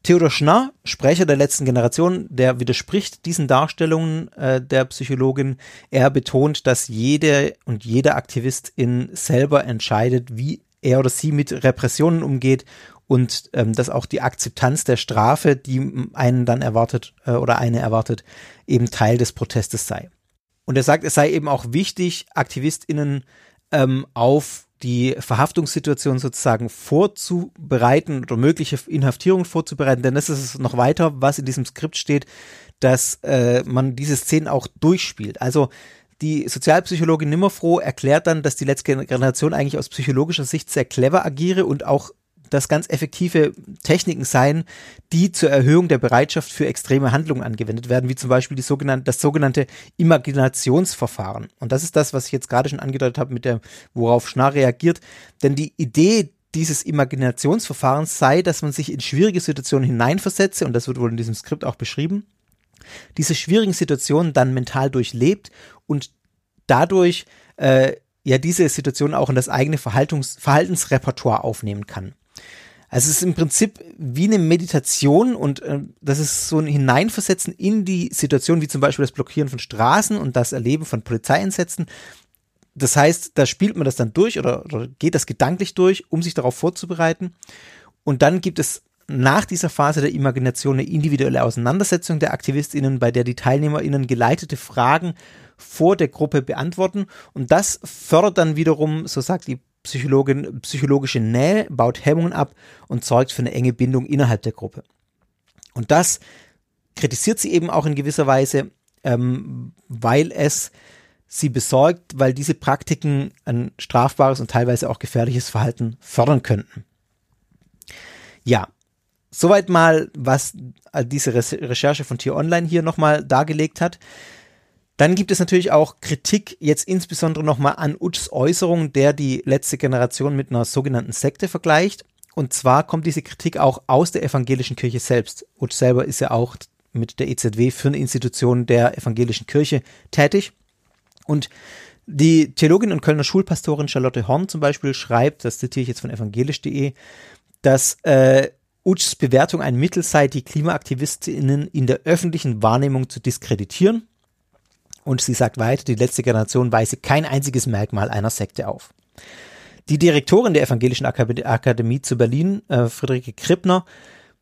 Theodor Schnarr, Sprecher der letzten Generation, der widerspricht diesen Darstellungen äh, der Psychologin. Er betont, dass jede und jeder Aktivistin selber entscheidet, wie er oder sie mit Repressionen umgeht und ähm, dass auch die Akzeptanz der Strafe, die einen dann erwartet äh, oder eine erwartet, eben Teil des Protestes sei. Und er sagt, es sei eben auch wichtig, AktivistInnen ähm, auf die Verhaftungssituation sozusagen vorzubereiten oder mögliche Inhaftierung vorzubereiten, denn das ist noch weiter, was in diesem Skript steht, dass äh, man diese Szenen auch durchspielt. Also die Sozialpsychologin Nimmerfroh erklärt dann, dass die letzte Generation eigentlich aus psychologischer Sicht sehr clever agiere und auch das ganz effektive Techniken sein, die zur Erhöhung der Bereitschaft für extreme Handlungen angewendet werden, wie zum Beispiel sogenannte, das sogenannte Imaginationsverfahren. Und das ist das, was ich jetzt gerade schon angedeutet habe, mit der, worauf Schnarr reagiert. Denn die Idee dieses Imaginationsverfahrens sei, dass man sich in schwierige Situationen hineinversetze, und das wird wohl in diesem Skript auch beschrieben, diese schwierigen Situationen dann mental durchlebt und dadurch äh, ja diese Situation auch in das eigene Verhaltungs Verhaltensrepertoire aufnehmen kann. Also es ist im Prinzip wie eine Meditation und äh, das ist so ein Hineinversetzen in die Situation, wie zum Beispiel das Blockieren von Straßen und das Erleben von Polizeieinsätzen. Das heißt, da spielt man das dann durch oder, oder geht das gedanklich durch, um sich darauf vorzubereiten. Und dann gibt es nach dieser Phase der Imagination eine individuelle Auseinandersetzung der AktivistInnen, bei der die TeilnehmerInnen geleitete Fragen vor der Gruppe beantworten. Und das fördert dann wiederum, so sagt die Psychologin psychologische Nähe, baut Hemmungen ab und sorgt für eine enge Bindung innerhalb der Gruppe. Und das kritisiert sie eben auch in gewisser Weise, ähm, weil es sie besorgt, weil diese Praktiken ein strafbares und teilweise auch gefährliches Verhalten fördern könnten. Ja, soweit mal, was diese Recherche von Tier Online hier nochmal dargelegt hat. Dann gibt es natürlich auch Kritik, jetzt insbesondere nochmal an Utschs Äußerung, der die letzte Generation mit einer sogenannten Sekte vergleicht. Und zwar kommt diese Kritik auch aus der evangelischen Kirche selbst. Utsch selber ist ja auch mit der EZW für eine Institution der evangelischen Kirche tätig. Und die Theologin und Kölner Schulpastorin Charlotte Horn zum Beispiel schreibt, das zitiere ich jetzt von evangelisch.de, dass äh, Utschs Bewertung ein Mittel sei, die KlimaaktivistInnen in der öffentlichen Wahrnehmung zu diskreditieren. Und sie sagt weiter, die letzte Generation weise kein einziges Merkmal einer Sekte auf. Die Direktorin der Evangelischen Akademie zu Berlin, äh, Friederike Krippner,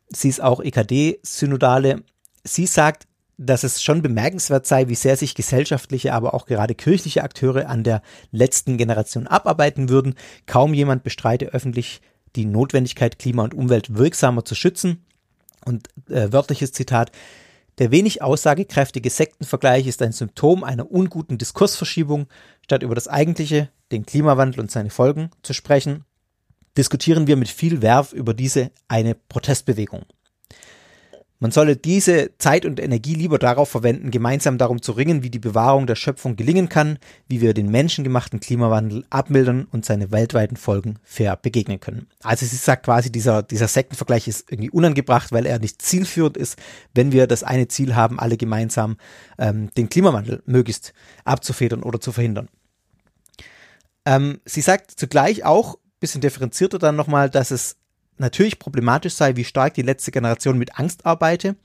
sie ist auch EKD-Synodale, sie sagt, dass es schon bemerkenswert sei, wie sehr sich gesellschaftliche, aber auch gerade kirchliche Akteure an der letzten Generation abarbeiten würden. Kaum jemand bestreite öffentlich die Notwendigkeit, Klima und Umwelt wirksamer zu schützen. Und äh, wörtliches Zitat, der wenig aussagekräftige Sektenvergleich ist ein Symptom einer unguten Diskursverschiebung. Statt über das Eigentliche, den Klimawandel und seine Folgen zu sprechen, diskutieren wir mit viel Werf über diese eine Protestbewegung. Man solle diese Zeit und Energie lieber darauf verwenden, gemeinsam darum zu ringen, wie die Bewahrung der Schöpfung gelingen kann, wie wir den menschengemachten Klimawandel abmildern und seine weltweiten Folgen fair begegnen können. Also sie sagt quasi, dieser, dieser Sektenvergleich ist irgendwie unangebracht, weil er nicht zielführend ist, wenn wir das eine Ziel haben, alle gemeinsam ähm, den Klimawandel möglichst abzufedern oder zu verhindern. Ähm, sie sagt zugleich auch, bisschen differenzierter dann nochmal, dass es natürlich problematisch sei, wie stark die letzte Generation mit Angst arbeite,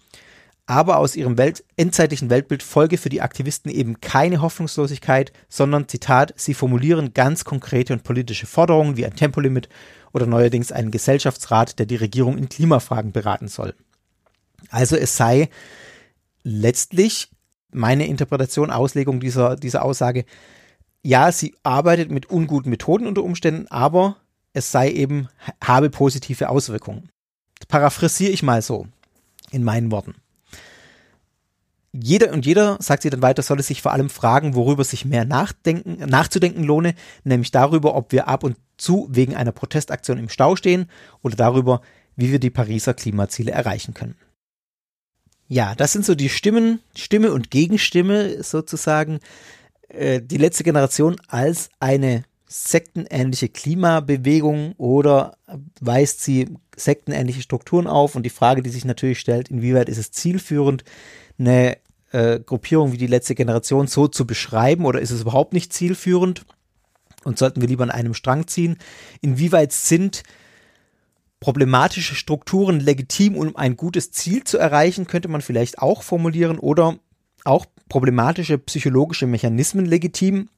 aber aus ihrem Welt endzeitlichen Weltbild folge für die Aktivisten eben keine Hoffnungslosigkeit, sondern, Zitat, sie formulieren ganz konkrete und politische Forderungen wie ein Tempolimit oder neuerdings einen Gesellschaftsrat, der die Regierung in Klimafragen beraten soll. Also es sei letztlich meine Interpretation, Auslegung dieser, dieser Aussage, ja, sie arbeitet mit unguten Methoden unter Umständen, aber es sei eben, habe positive Auswirkungen. Paraphrasiere ich mal so in meinen Worten. Jeder und jeder, sagt sie dann weiter, solle sich vor allem fragen, worüber sich mehr nachdenken, nachzudenken lohne, nämlich darüber, ob wir ab und zu wegen einer Protestaktion im Stau stehen oder darüber, wie wir die Pariser Klimaziele erreichen können. Ja, das sind so die Stimmen, Stimme und Gegenstimme sozusagen. Äh, die letzte Generation als eine sektenähnliche Klimabewegung oder weist sie sektenähnliche Strukturen auf? Und die Frage, die sich natürlich stellt, inwieweit ist es zielführend, eine äh, Gruppierung wie die letzte Generation so zu beschreiben oder ist es überhaupt nicht zielführend? Und sollten wir lieber an einem Strang ziehen? Inwieweit sind problematische Strukturen legitim, um ein gutes Ziel zu erreichen, könnte man vielleicht auch formulieren, oder auch problematische psychologische Mechanismen legitim,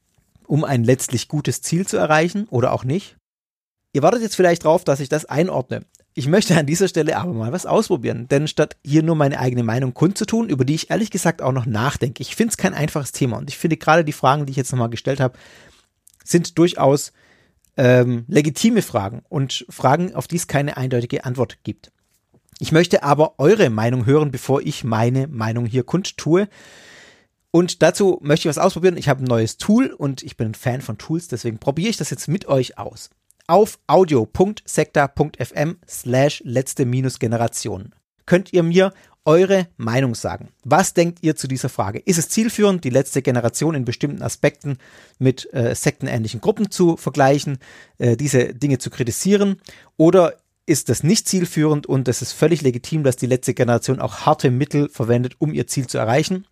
um ein letztlich gutes Ziel zu erreichen oder auch nicht. Ihr wartet jetzt vielleicht drauf, dass ich das einordne. Ich möchte an dieser Stelle aber mal was ausprobieren, denn statt hier nur meine eigene Meinung kundzutun, über die ich ehrlich gesagt auch noch nachdenke, ich finde es kein einfaches Thema und ich finde gerade die Fragen, die ich jetzt nochmal gestellt habe, sind durchaus ähm, legitime Fragen und Fragen, auf die es keine eindeutige Antwort gibt. Ich möchte aber eure Meinung hören, bevor ich meine Meinung hier kundtue. Und dazu möchte ich was ausprobieren. Ich habe ein neues Tool und ich bin ein Fan von Tools, deswegen probiere ich das jetzt mit euch aus. Auf audio.sekta.fm slash letzte Generation könnt ihr mir eure Meinung sagen. Was denkt ihr zu dieser Frage? Ist es zielführend, die letzte Generation in bestimmten Aspekten mit äh, sektenähnlichen Gruppen zu vergleichen, äh, diese Dinge zu kritisieren? Oder ist das nicht zielführend und es ist völlig legitim, dass die letzte Generation auch harte Mittel verwendet, um ihr Ziel zu erreichen?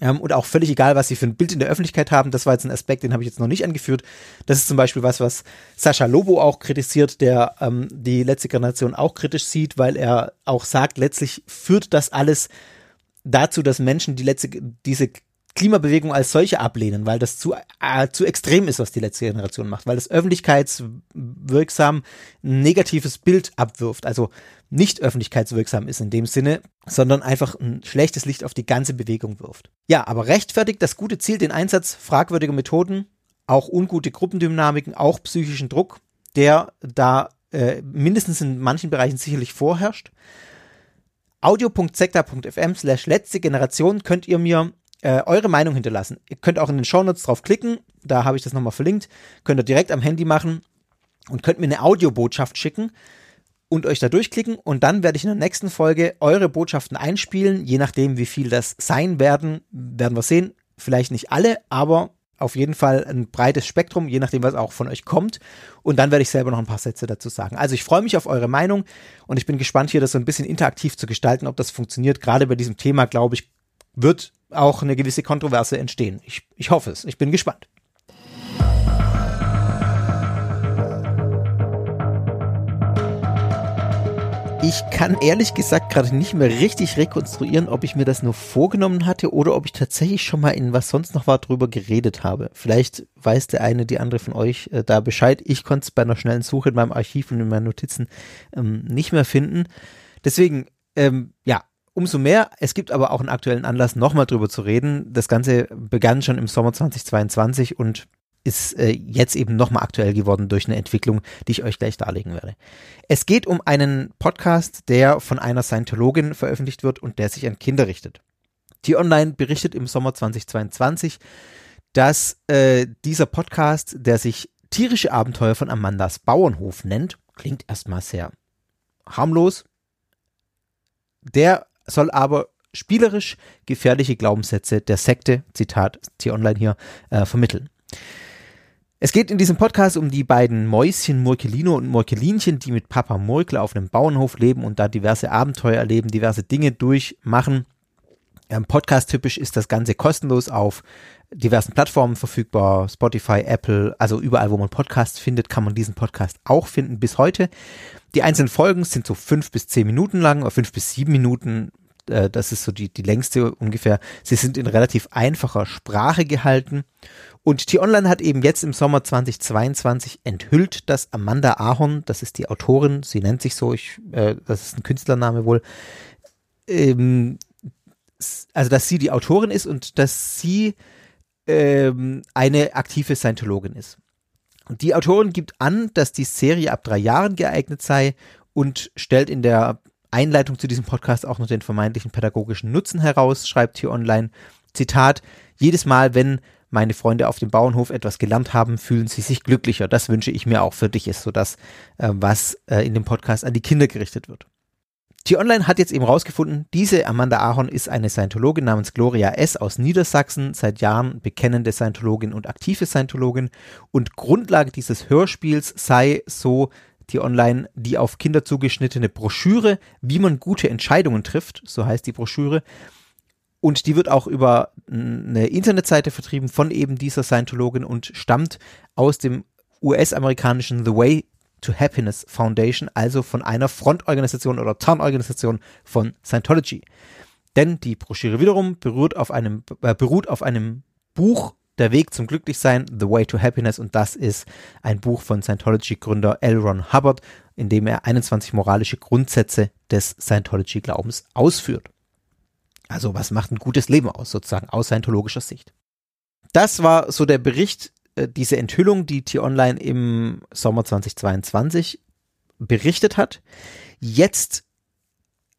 Ähm, und auch völlig egal, was sie für ein Bild in der Öffentlichkeit haben. Das war jetzt ein Aspekt, den habe ich jetzt noch nicht angeführt. Das ist zum Beispiel was, was Sascha Lobo auch kritisiert, der ähm, die letzte Generation auch kritisch sieht, weil er auch sagt, letztlich führt das alles dazu, dass Menschen die letzte, diese Klimabewegung als solche ablehnen, weil das zu, äh, zu extrem ist, was die letzte Generation macht, weil das öffentlichkeitswirksam ein negatives Bild abwirft, also nicht öffentlichkeitswirksam ist in dem Sinne, sondern einfach ein schlechtes Licht auf die ganze Bewegung wirft. Ja, aber rechtfertigt das gute Ziel den Einsatz fragwürdiger Methoden, auch ungute Gruppendynamiken, auch psychischen Druck, der da äh, mindestens in manchen Bereichen sicherlich vorherrscht. audio.sekta.fm slash letzte Generation könnt ihr mir äh, eure Meinung hinterlassen. Ihr könnt auch in den Shownotes drauf klicken, da habe ich das nochmal verlinkt. Könnt ihr direkt am Handy machen und könnt mir eine Audiobotschaft schicken und euch da durchklicken und dann werde ich in der nächsten Folge eure Botschaften einspielen, je nachdem wie viel das sein werden, werden wir sehen. Vielleicht nicht alle, aber auf jeden Fall ein breites Spektrum, je nachdem, was auch von euch kommt. Und dann werde ich selber noch ein paar Sätze dazu sagen. Also ich freue mich auf eure Meinung und ich bin gespannt, hier das so ein bisschen interaktiv zu gestalten, ob das funktioniert. Gerade bei diesem Thema, glaube ich, wird auch eine gewisse Kontroverse entstehen. Ich, ich hoffe es. Ich bin gespannt. Ich kann ehrlich gesagt gerade nicht mehr richtig rekonstruieren, ob ich mir das nur vorgenommen hatte oder ob ich tatsächlich schon mal in was sonst noch war drüber geredet habe. Vielleicht weiß der eine, die andere von euch äh, da Bescheid. Ich konnte es bei einer schnellen Suche in meinem Archiv und in meinen Notizen ähm, nicht mehr finden. Deswegen, ähm, ja, umso mehr. Es gibt aber auch einen aktuellen Anlass, nochmal drüber zu reden. Das Ganze begann schon im Sommer 2022 und ist äh, jetzt eben nochmal aktuell geworden durch eine Entwicklung, die ich euch gleich darlegen werde. Es geht um einen Podcast, der von einer Scientologin veröffentlicht wird und der sich an Kinder richtet. T-Online berichtet im Sommer 2022, dass äh, dieser Podcast, der sich Tierische Abenteuer von Amandas Bauernhof nennt, klingt erstmal sehr harmlos. Der soll aber spielerisch gefährliche Glaubenssätze der Sekte, Zitat T-Online hier, äh, vermitteln. Es geht in diesem Podcast um die beiden Mäuschen Murkelino und Murkelinchen, die mit Papa Murkel auf einem Bauernhof leben und da diverse Abenteuer erleben, diverse Dinge durchmachen. Ähm, Podcast-typisch ist das Ganze kostenlos auf diversen Plattformen verfügbar, Spotify, Apple, also überall, wo man Podcasts findet, kann man diesen Podcast auch finden bis heute. Die einzelnen Folgen sind so fünf bis zehn Minuten lang, oder fünf bis sieben Minuten, äh, das ist so die, die längste ungefähr. Sie sind in relativ einfacher Sprache gehalten und T-Online hat eben jetzt im Sommer 2022 enthüllt, dass Amanda Ahorn, das ist die Autorin, sie nennt sich so, ich, äh, das ist ein Künstlername wohl, ähm, also dass sie die Autorin ist und dass sie ähm, eine aktive Scientologin ist. Die Autorin gibt an, dass die Serie ab drei Jahren geeignet sei und stellt in der Einleitung zu diesem Podcast auch noch den vermeintlichen pädagogischen Nutzen heraus, schreibt hier online. Zitat, jedes Mal, wenn meine Freunde auf dem Bauernhof etwas gelernt haben, fühlen sie sich glücklicher. Das wünsche ich mir auch für dich, ist so das, äh, was äh, in dem Podcast an die Kinder gerichtet wird. T-Online hat jetzt eben rausgefunden, diese Amanda Ahorn ist eine Scientologin namens Gloria S. aus Niedersachsen, seit Jahren bekennende Scientologin und aktive Scientologin. Und Grundlage dieses Hörspiels sei so T-Online die auf Kinder zugeschnittene Broschüre, wie man gute Entscheidungen trifft, so heißt die Broschüre. Und die wird auch über eine Internetseite vertrieben von eben dieser Scientologin und stammt aus dem US-amerikanischen The Way to Happiness Foundation, also von einer Frontorganisation oder Tarnorganisation von Scientology. Denn die Broschüre wiederum beruht auf einem, äh, beruht auf einem Buch, Der Weg zum Glücklichsein, The Way to Happiness, und das ist ein Buch von Scientology-Gründer L. Ron Hubbard, in dem er 21 moralische Grundsätze des Scientology-Glaubens ausführt. Also was macht ein gutes Leben aus, sozusagen aus scientologischer Sicht. Das war so der Bericht, diese Enthüllung, die T-Online im Sommer 2022 berichtet hat. Jetzt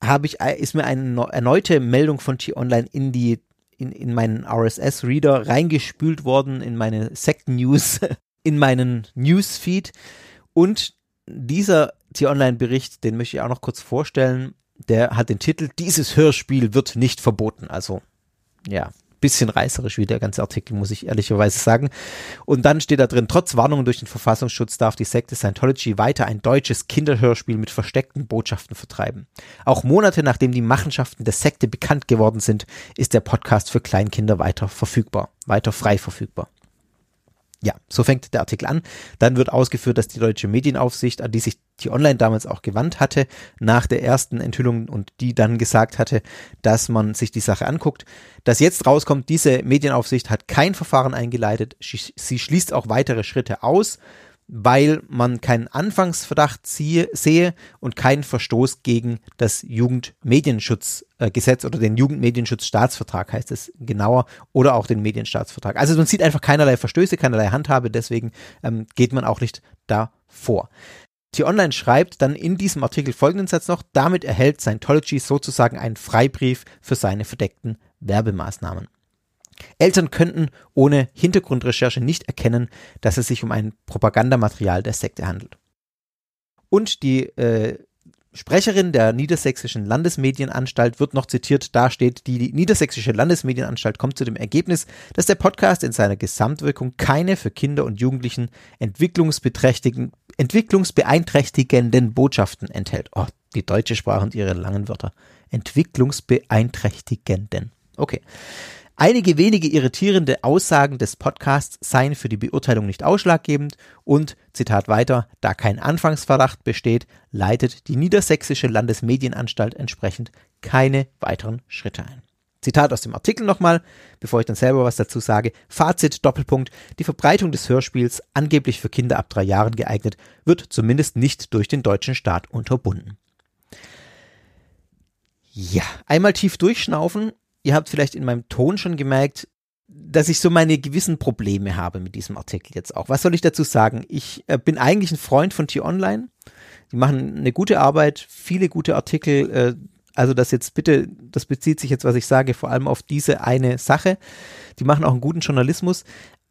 habe ich, äh, ist mir eine erneute Meldung von T-Online in die, in, in meinen RSS-Reader reingespült worden, in meine Sekt-News, [LAUGHS] in meinen Newsfeed. Und dieser T-Online-Bericht, den möchte ich auch noch kurz vorstellen, der hat den Titel Dieses Hörspiel wird nicht verboten. Also, ja, bisschen reißerisch wie der ganze Artikel, muss ich ehrlicherweise sagen. Und dann steht da drin, trotz Warnungen durch den Verfassungsschutz darf die Sekte Scientology weiter ein deutsches Kinderhörspiel mit versteckten Botschaften vertreiben. Auch Monate nachdem die Machenschaften der Sekte bekannt geworden sind, ist der Podcast für Kleinkinder weiter verfügbar, weiter frei verfügbar. Ja, so fängt der Artikel an. Dann wird ausgeführt, dass die deutsche Medienaufsicht, an die sich die Online damals auch gewandt hatte, nach der ersten Enthüllung und die dann gesagt hatte, dass man sich die Sache anguckt. Dass jetzt rauskommt, diese Medienaufsicht hat kein Verfahren eingeleitet. Sie schließt auch weitere Schritte aus weil man keinen Anfangsverdacht ziehe, sehe und keinen Verstoß gegen das Jugendmedienschutzgesetz oder den Jugendmedienschutzstaatsvertrag heißt es genauer oder auch den Medienstaatsvertrag. Also man sieht einfach keinerlei Verstöße, keinerlei Handhabe, deswegen ähm, geht man auch nicht davor. T-Online schreibt dann in diesem Artikel folgenden Satz noch, damit erhält Scientology sozusagen einen Freibrief für seine verdeckten Werbemaßnahmen. Eltern könnten ohne Hintergrundrecherche nicht erkennen, dass es sich um ein Propagandamaterial der Sekte handelt. Und die äh, Sprecherin der Niedersächsischen Landesmedienanstalt wird noch zitiert, da steht, die Niedersächsische Landesmedienanstalt kommt zu dem Ergebnis, dass der Podcast in seiner Gesamtwirkung keine für Kinder und Jugendlichen entwicklungsbeeinträchtigenden Botschaften enthält. Oh, die deutsche Sprache und ihre langen Wörter. Entwicklungsbeeinträchtigenden. Okay. Einige wenige irritierende Aussagen des Podcasts seien für die Beurteilung nicht ausschlaggebend und, Zitat weiter, da kein Anfangsverdacht besteht, leitet die Niedersächsische Landesmedienanstalt entsprechend keine weiteren Schritte ein. Zitat aus dem Artikel nochmal, bevor ich dann selber was dazu sage. Fazit, Doppelpunkt. Die Verbreitung des Hörspiels, angeblich für Kinder ab drei Jahren geeignet, wird zumindest nicht durch den deutschen Staat unterbunden. Ja, einmal tief durchschnaufen. Ihr habt vielleicht in meinem Ton schon gemerkt, dass ich so meine gewissen Probleme habe mit diesem Artikel jetzt auch. Was soll ich dazu sagen? Ich äh, bin eigentlich ein Freund von T-Online. Die machen eine gute Arbeit, viele gute Artikel. Äh, also das jetzt bitte, das bezieht sich jetzt, was ich sage, vor allem auf diese eine Sache. Die machen auch einen guten Journalismus.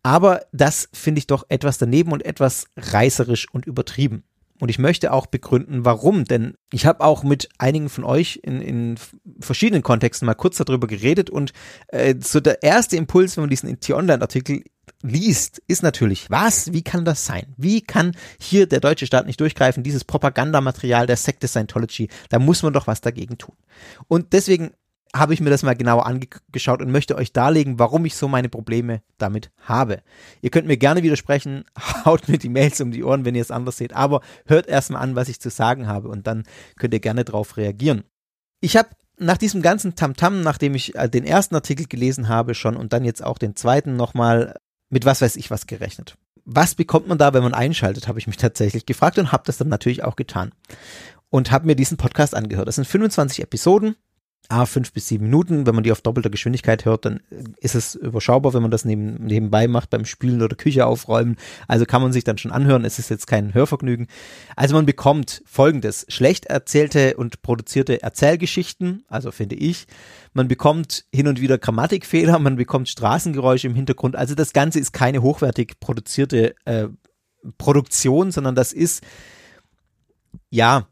Aber das finde ich doch etwas daneben und etwas reißerisch und übertrieben. Und ich möchte auch begründen, warum. Denn ich habe auch mit einigen von euch in, in verschiedenen Kontexten mal kurz darüber geredet. Und äh, so der erste Impuls, wenn man diesen T-Online-Artikel liest, ist natürlich, was, wie kann das sein? Wie kann hier der deutsche Staat nicht durchgreifen, dieses Propagandamaterial der Sekte Scientology, da muss man doch was dagegen tun. Und deswegen habe ich mir das mal genauer angeschaut und möchte euch darlegen, warum ich so meine Probleme damit habe. Ihr könnt mir gerne widersprechen, [LAUGHS] haut mir die Mails um die Ohren, wenn ihr es anders seht, aber hört erstmal an, was ich zu sagen habe und dann könnt ihr gerne darauf reagieren. Ich habe nach diesem ganzen Tamtam, -Tam, nachdem ich äh, den ersten Artikel gelesen habe schon und dann jetzt auch den zweiten nochmal mit was weiß ich was gerechnet. Was bekommt man da, wenn man einschaltet, habe ich mich tatsächlich gefragt und habe das dann natürlich auch getan. Und habe mir diesen Podcast angehört. Das sind 25 Episoden, ah, fünf bis sieben Minuten. Wenn man die auf doppelter Geschwindigkeit hört, dann ist es überschaubar, wenn man das neben, nebenbei macht beim Spülen oder Küche aufräumen. Also kann man sich dann schon anhören. Es ist jetzt kein Hörvergnügen. Also man bekommt folgendes. Schlecht erzählte und produzierte Erzählgeschichten, also finde ich. Man bekommt hin und wieder Grammatikfehler, man bekommt Straßengeräusche im Hintergrund. Also das Ganze ist keine hochwertig produzierte äh, Produktion, sondern das ist ja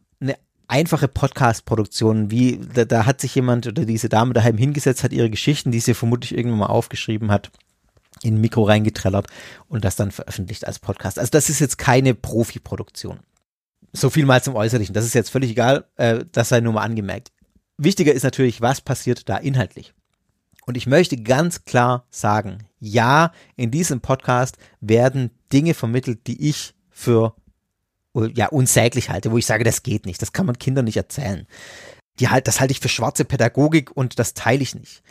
einfache Podcast-Produktionen, wie da, da hat sich jemand oder diese Dame daheim hingesetzt, hat ihre Geschichten, die sie vermutlich irgendwann mal aufgeschrieben hat, in ein Mikro reingetrellert und das dann veröffentlicht als Podcast. Also das ist jetzt keine Profi-Produktion. So viel mal zum Äußerlichen. Das ist jetzt völlig egal. Äh, das sei nur mal angemerkt. Wichtiger ist natürlich, was passiert da inhaltlich. Und ich möchte ganz klar sagen, ja, in diesem Podcast werden Dinge vermittelt, die ich für ja, unsäglich halte, wo ich sage, das geht nicht, das kann man Kindern nicht erzählen. Die halt, das halte ich für schwarze Pädagogik und das teile ich nicht.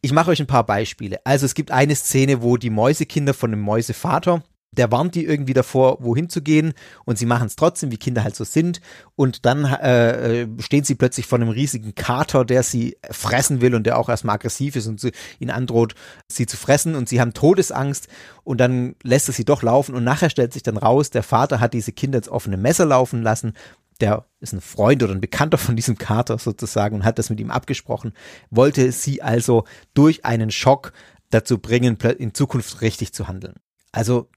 Ich mache euch ein paar Beispiele. Also es gibt eine Szene, wo die Mäusekinder von dem Mäusevater der warnt die irgendwie davor, wohin zu gehen und sie machen es trotzdem, wie Kinder halt so sind. Und dann äh, äh, stehen sie plötzlich vor einem riesigen Kater, der sie fressen will und der auch erstmal aggressiv ist und sie, ihn androht, sie zu fressen und sie haben Todesangst und dann lässt er sie doch laufen und nachher stellt sich dann raus, der Vater hat diese Kinder ins offene Messer laufen lassen. Der ist ein Freund oder ein Bekannter von diesem Kater sozusagen und hat das mit ihm abgesprochen, wollte sie also durch einen Schock dazu bringen, in Zukunft richtig zu handeln. Also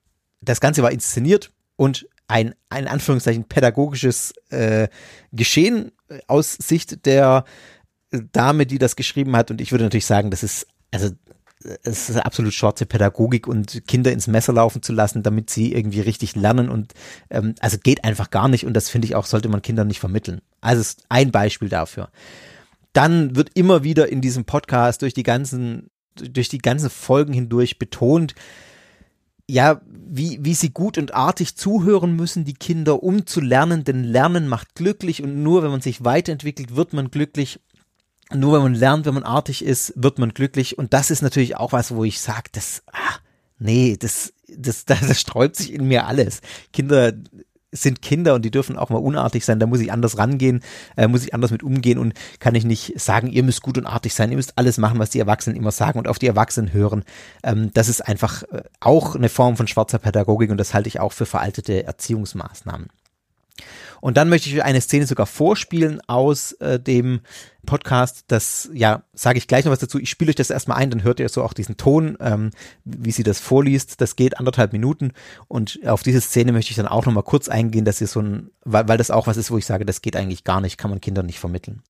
das Ganze war inszeniert und ein, ein Anführungszeichen pädagogisches äh, Geschehen aus Sicht der Dame, die das geschrieben hat. Und ich würde natürlich sagen, das ist, also, es ist absolut schwarze Pädagogik und Kinder ins Messer laufen zu lassen, damit sie irgendwie richtig lernen und ähm, also geht einfach gar nicht und das finde ich auch, sollte man Kindern nicht vermitteln. Also ist ein Beispiel dafür. Dann wird immer wieder in diesem Podcast durch die ganzen, durch die ganzen Folgen hindurch betont, ja, wie, wie sie gut und artig zuhören müssen, die Kinder, um zu lernen, denn Lernen macht glücklich und nur wenn man sich weiterentwickelt, wird man glücklich. Nur wenn man lernt, wenn man artig ist, wird man glücklich. Und das ist natürlich auch was, wo ich sage, das, ah, nee, das, das, das, [LAUGHS] das sträubt sich in mir alles. Kinder sind Kinder und die dürfen auch mal unartig sein, da muss ich anders rangehen, äh, muss ich anders mit umgehen und kann ich nicht sagen, ihr müsst gut und artig sein, ihr müsst alles machen, was die Erwachsenen immer sagen und auf die Erwachsenen hören. Ähm, das ist einfach äh, auch eine Form von schwarzer Pädagogik und das halte ich auch für veraltete Erziehungsmaßnahmen. Und dann möchte ich eine Szene sogar vorspielen aus äh, dem Podcast. Das, ja, sage ich gleich noch was dazu. Ich spiele euch das erstmal ein, dann hört ihr so auch diesen Ton, ähm, wie sie das vorliest. Das geht anderthalb Minuten. Und auf diese Szene möchte ich dann auch nochmal kurz eingehen, dass ihr so ein, weil, weil das auch was ist, wo ich sage, das geht eigentlich gar nicht, kann man Kindern nicht vermitteln.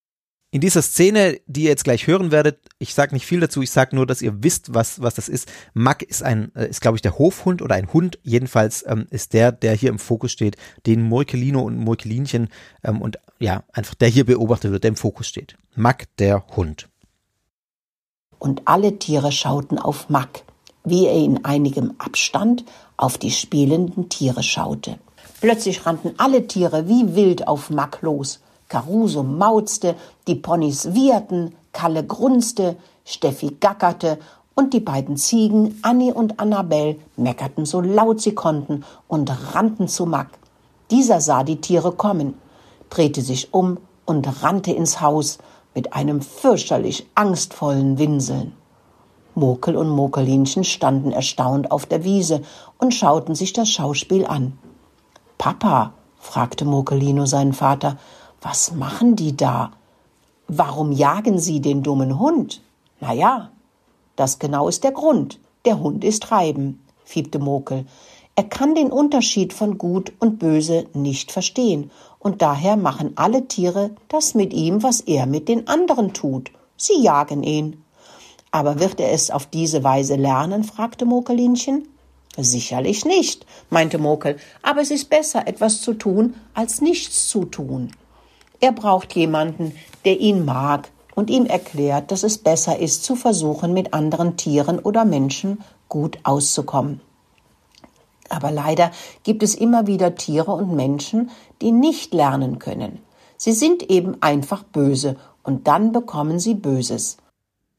In dieser Szene, die ihr jetzt gleich hören werdet, ich sage nicht viel dazu, ich sage nur, dass ihr wisst, was, was das ist. Mack ist ein, äh, ist glaube ich der Hofhund oder ein Hund. Jedenfalls ähm, ist der, der hier im Fokus steht, den Murkelino und Murkelinchen ähm, und ja, einfach der hier beobachtet wird, der im Fokus steht. Mack, der Hund. Und alle Tiere schauten auf Mack, wie er in einigem Abstand auf die spielenden Tiere schaute. Plötzlich rannten alle Tiere wie wild auf Mack los. Caruso mauzte, die Ponys wieherten, Kalle grunzte, Steffi gackerte und die beiden Ziegen, Annie und Annabel, meckerten so laut sie konnten und rannten zu Mack. Dieser sah die Tiere kommen, drehte sich um und rannte ins Haus mit einem fürchterlich angstvollen Winseln. Mokel und Mokelinchen standen erstaunt auf der Wiese und schauten sich das Schauspiel an. Papa, fragte Mokelino seinen Vater, was machen die da? Warum jagen sie den dummen Hund? Na ja, das genau ist der Grund. Der Hund ist Treiben, fiebte Mokel. Er kann den Unterschied von Gut und Böse nicht verstehen, und daher machen alle Tiere das mit ihm, was er mit den anderen tut. Sie jagen ihn. Aber wird er es auf diese Weise lernen? fragte Mokelinchen. Sicherlich nicht, meinte Mokel, aber es ist besser, etwas zu tun, als nichts zu tun. Er braucht jemanden, der ihn mag, und ihm erklärt, dass es besser ist, zu versuchen, mit anderen Tieren oder Menschen gut auszukommen. Aber leider gibt es immer wieder Tiere und Menschen, die nicht lernen können. Sie sind eben einfach böse und dann bekommen sie Böses.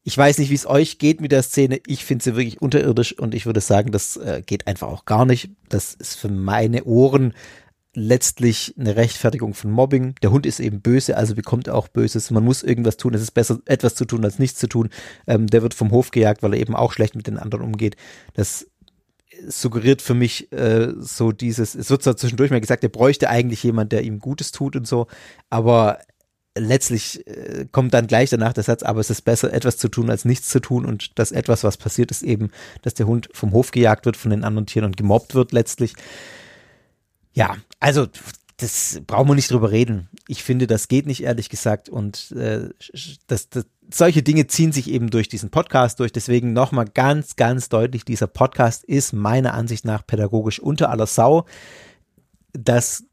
Ich weiß nicht, wie es euch geht mit der Szene. Ich finde sie wirklich unterirdisch und ich würde sagen, das äh, geht einfach auch gar nicht. Das ist für meine Ohren letztlich eine Rechtfertigung von Mobbing. Der Hund ist eben böse, also bekommt er auch Böses. Man muss irgendwas tun. Es ist besser, etwas zu tun, als nichts zu tun. Ähm, der wird vom Hof gejagt, weil er eben auch schlecht mit den anderen umgeht. Das suggeriert für mich äh, so dieses, es wird zwar zwischendurch mal gesagt, er bräuchte eigentlich jemand, der ihm Gutes tut und so, aber letztlich äh, kommt dann gleich danach der Satz, aber es ist besser, etwas zu tun, als nichts zu tun und das etwas, was passiert, ist eben, dass der Hund vom Hof gejagt wird von den anderen Tieren und gemobbt wird letztlich. Ja, also das brauchen wir nicht drüber reden. Ich finde, das geht nicht, ehrlich gesagt. Und äh, das, das, solche Dinge ziehen sich eben durch diesen Podcast durch. Deswegen nochmal ganz, ganz deutlich, dieser Podcast ist meiner Ansicht nach pädagogisch unter aller Sau. Das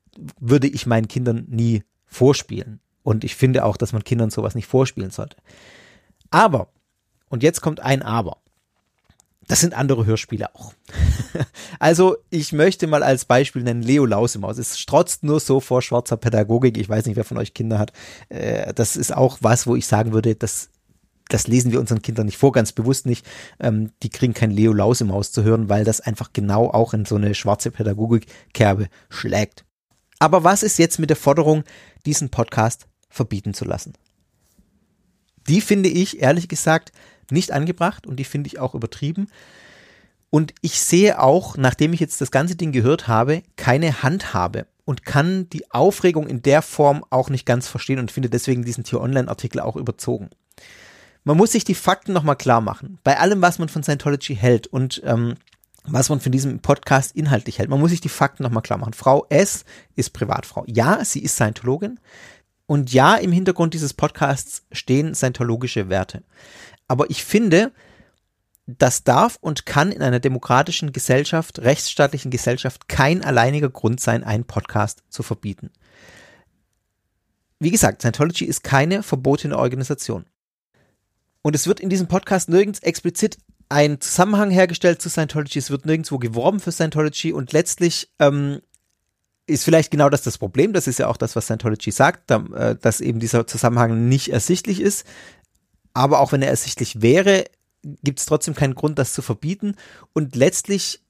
würde ich meinen Kindern nie vorspielen. Und ich finde auch, dass man Kindern sowas nicht vorspielen sollte. Aber, und jetzt kommt ein Aber das sind andere Hörspiele auch. [LAUGHS] also ich möchte mal als Beispiel nennen Leo Lausemaus. Es strotzt nur so vor schwarzer Pädagogik. Ich weiß nicht, wer von euch Kinder hat. Äh, das ist auch was, wo ich sagen würde, das, das lesen wir unseren Kindern nicht vor, ganz bewusst nicht. Ähm, die kriegen kein Leo Lausemaus zu hören, weil das einfach genau auch in so eine schwarze Pädagogikkerbe schlägt. Aber was ist jetzt mit der Forderung, diesen Podcast verbieten zu lassen? Die finde ich, ehrlich gesagt, nicht angebracht und die finde ich auch übertrieben. Und ich sehe auch, nachdem ich jetzt das ganze Ding gehört habe, keine Handhabe und kann die Aufregung in der Form auch nicht ganz verstehen und finde deswegen diesen Tier-Online-Artikel auch überzogen. Man muss sich die Fakten nochmal klar machen. Bei allem, was man von Scientology hält und ähm, was man von diesem Podcast inhaltlich hält. Man muss sich die Fakten nochmal klar machen. Frau S. ist Privatfrau. Ja, sie ist Scientologin. Und ja, im Hintergrund dieses Podcasts stehen scientologische Werte. Aber ich finde, das darf und kann in einer demokratischen Gesellschaft, rechtsstaatlichen Gesellschaft kein alleiniger Grund sein, einen Podcast zu verbieten. Wie gesagt, Scientology ist keine verbotene Organisation. Und es wird in diesem Podcast nirgends explizit ein Zusammenhang hergestellt zu Scientology, es wird nirgendwo geworben für Scientology und letztlich ähm, ist vielleicht genau das das Problem, das ist ja auch das, was Scientology sagt, äh, dass eben dieser Zusammenhang nicht ersichtlich ist. Aber auch wenn er ersichtlich wäre, gibt es trotzdem keinen Grund, das zu verbieten. Und letztlich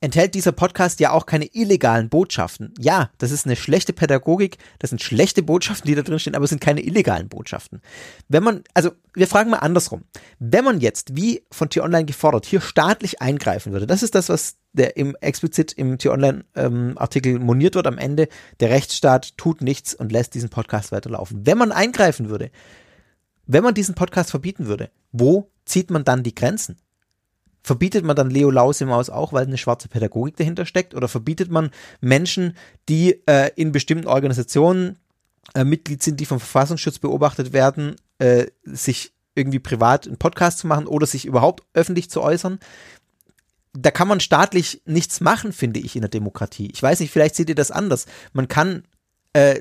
enthält dieser Podcast ja auch keine illegalen Botschaften. Ja, das ist eine schlechte Pädagogik, das sind schlechte Botschaften, die da drin stehen, aber es sind keine illegalen Botschaften. Wenn man, also wir fragen mal andersrum. Wenn man jetzt, wie von T-Online gefordert, hier staatlich eingreifen würde, das ist das, was der im explizit im T-Online-Artikel ähm, moniert wird am Ende, der Rechtsstaat tut nichts und lässt diesen Podcast weiterlaufen. Wenn man eingreifen würde, wenn man diesen Podcast verbieten würde, wo zieht man dann die Grenzen? Verbietet man dann Leo Lausemaus auch, weil eine schwarze Pädagogik dahinter steckt? Oder verbietet man Menschen, die äh, in bestimmten Organisationen äh, Mitglied sind, die vom Verfassungsschutz beobachtet werden, äh, sich irgendwie privat einen Podcast zu machen oder sich überhaupt öffentlich zu äußern? Da kann man staatlich nichts machen, finde ich, in der Demokratie. Ich weiß nicht, vielleicht seht ihr das anders. Man kann äh,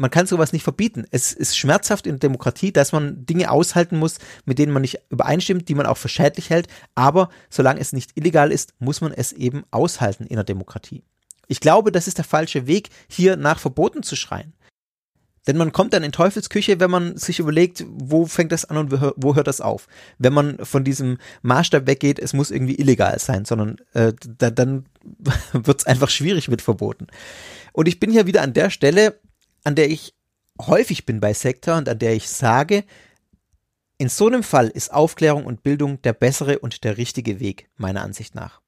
man kann sowas nicht verbieten. Es ist schmerzhaft in der Demokratie, dass man Dinge aushalten muss, mit denen man nicht übereinstimmt, die man auch für schädlich hält. Aber solange es nicht illegal ist, muss man es eben aushalten in der Demokratie. Ich glaube, das ist der falsche Weg, hier nach Verboten zu schreien. Denn man kommt dann in Teufelsküche, wenn man sich überlegt, wo fängt das an und wo hört das auf. Wenn man von diesem Maßstab weggeht, es muss irgendwie illegal sein, sondern äh, da, dann [LAUGHS] wird es einfach schwierig mit Verboten. Und ich bin hier wieder an der Stelle, an der ich häufig bin bei Sektor und an der ich sage, in so einem Fall ist Aufklärung und Bildung der bessere und der richtige Weg, meiner Ansicht nach.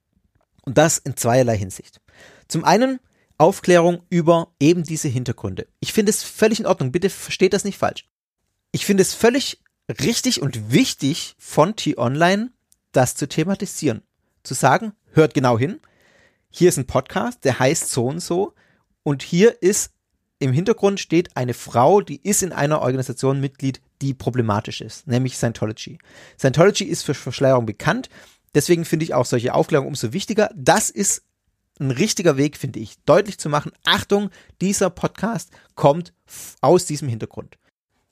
Und das in zweierlei Hinsicht. Zum einen Aufklärung über eben diese Hintergründe. Ich finde es völlig in Ordnung, bitte versteht das nicht falsch. Ich finde es völlig richtig und wichtig von T-Online, das zu thematisieren. Zu sagen, hört genau hin, hier ist ein Podcast, der heißt so und so und hier ist im Hintergrund steht eine Frau, die ist in einer Organisation Mitglied, die problematisch ist, nämlich Scientology. Scientology ist für Verschleierung bekannt, deswegen finde ich auch solche Aufklärung umso wichtiger. Das ist ein richtiger Weg, finde ich, deutlich zu machen, Achtung, dieser Podcast kommt aus diesem Hintergrund.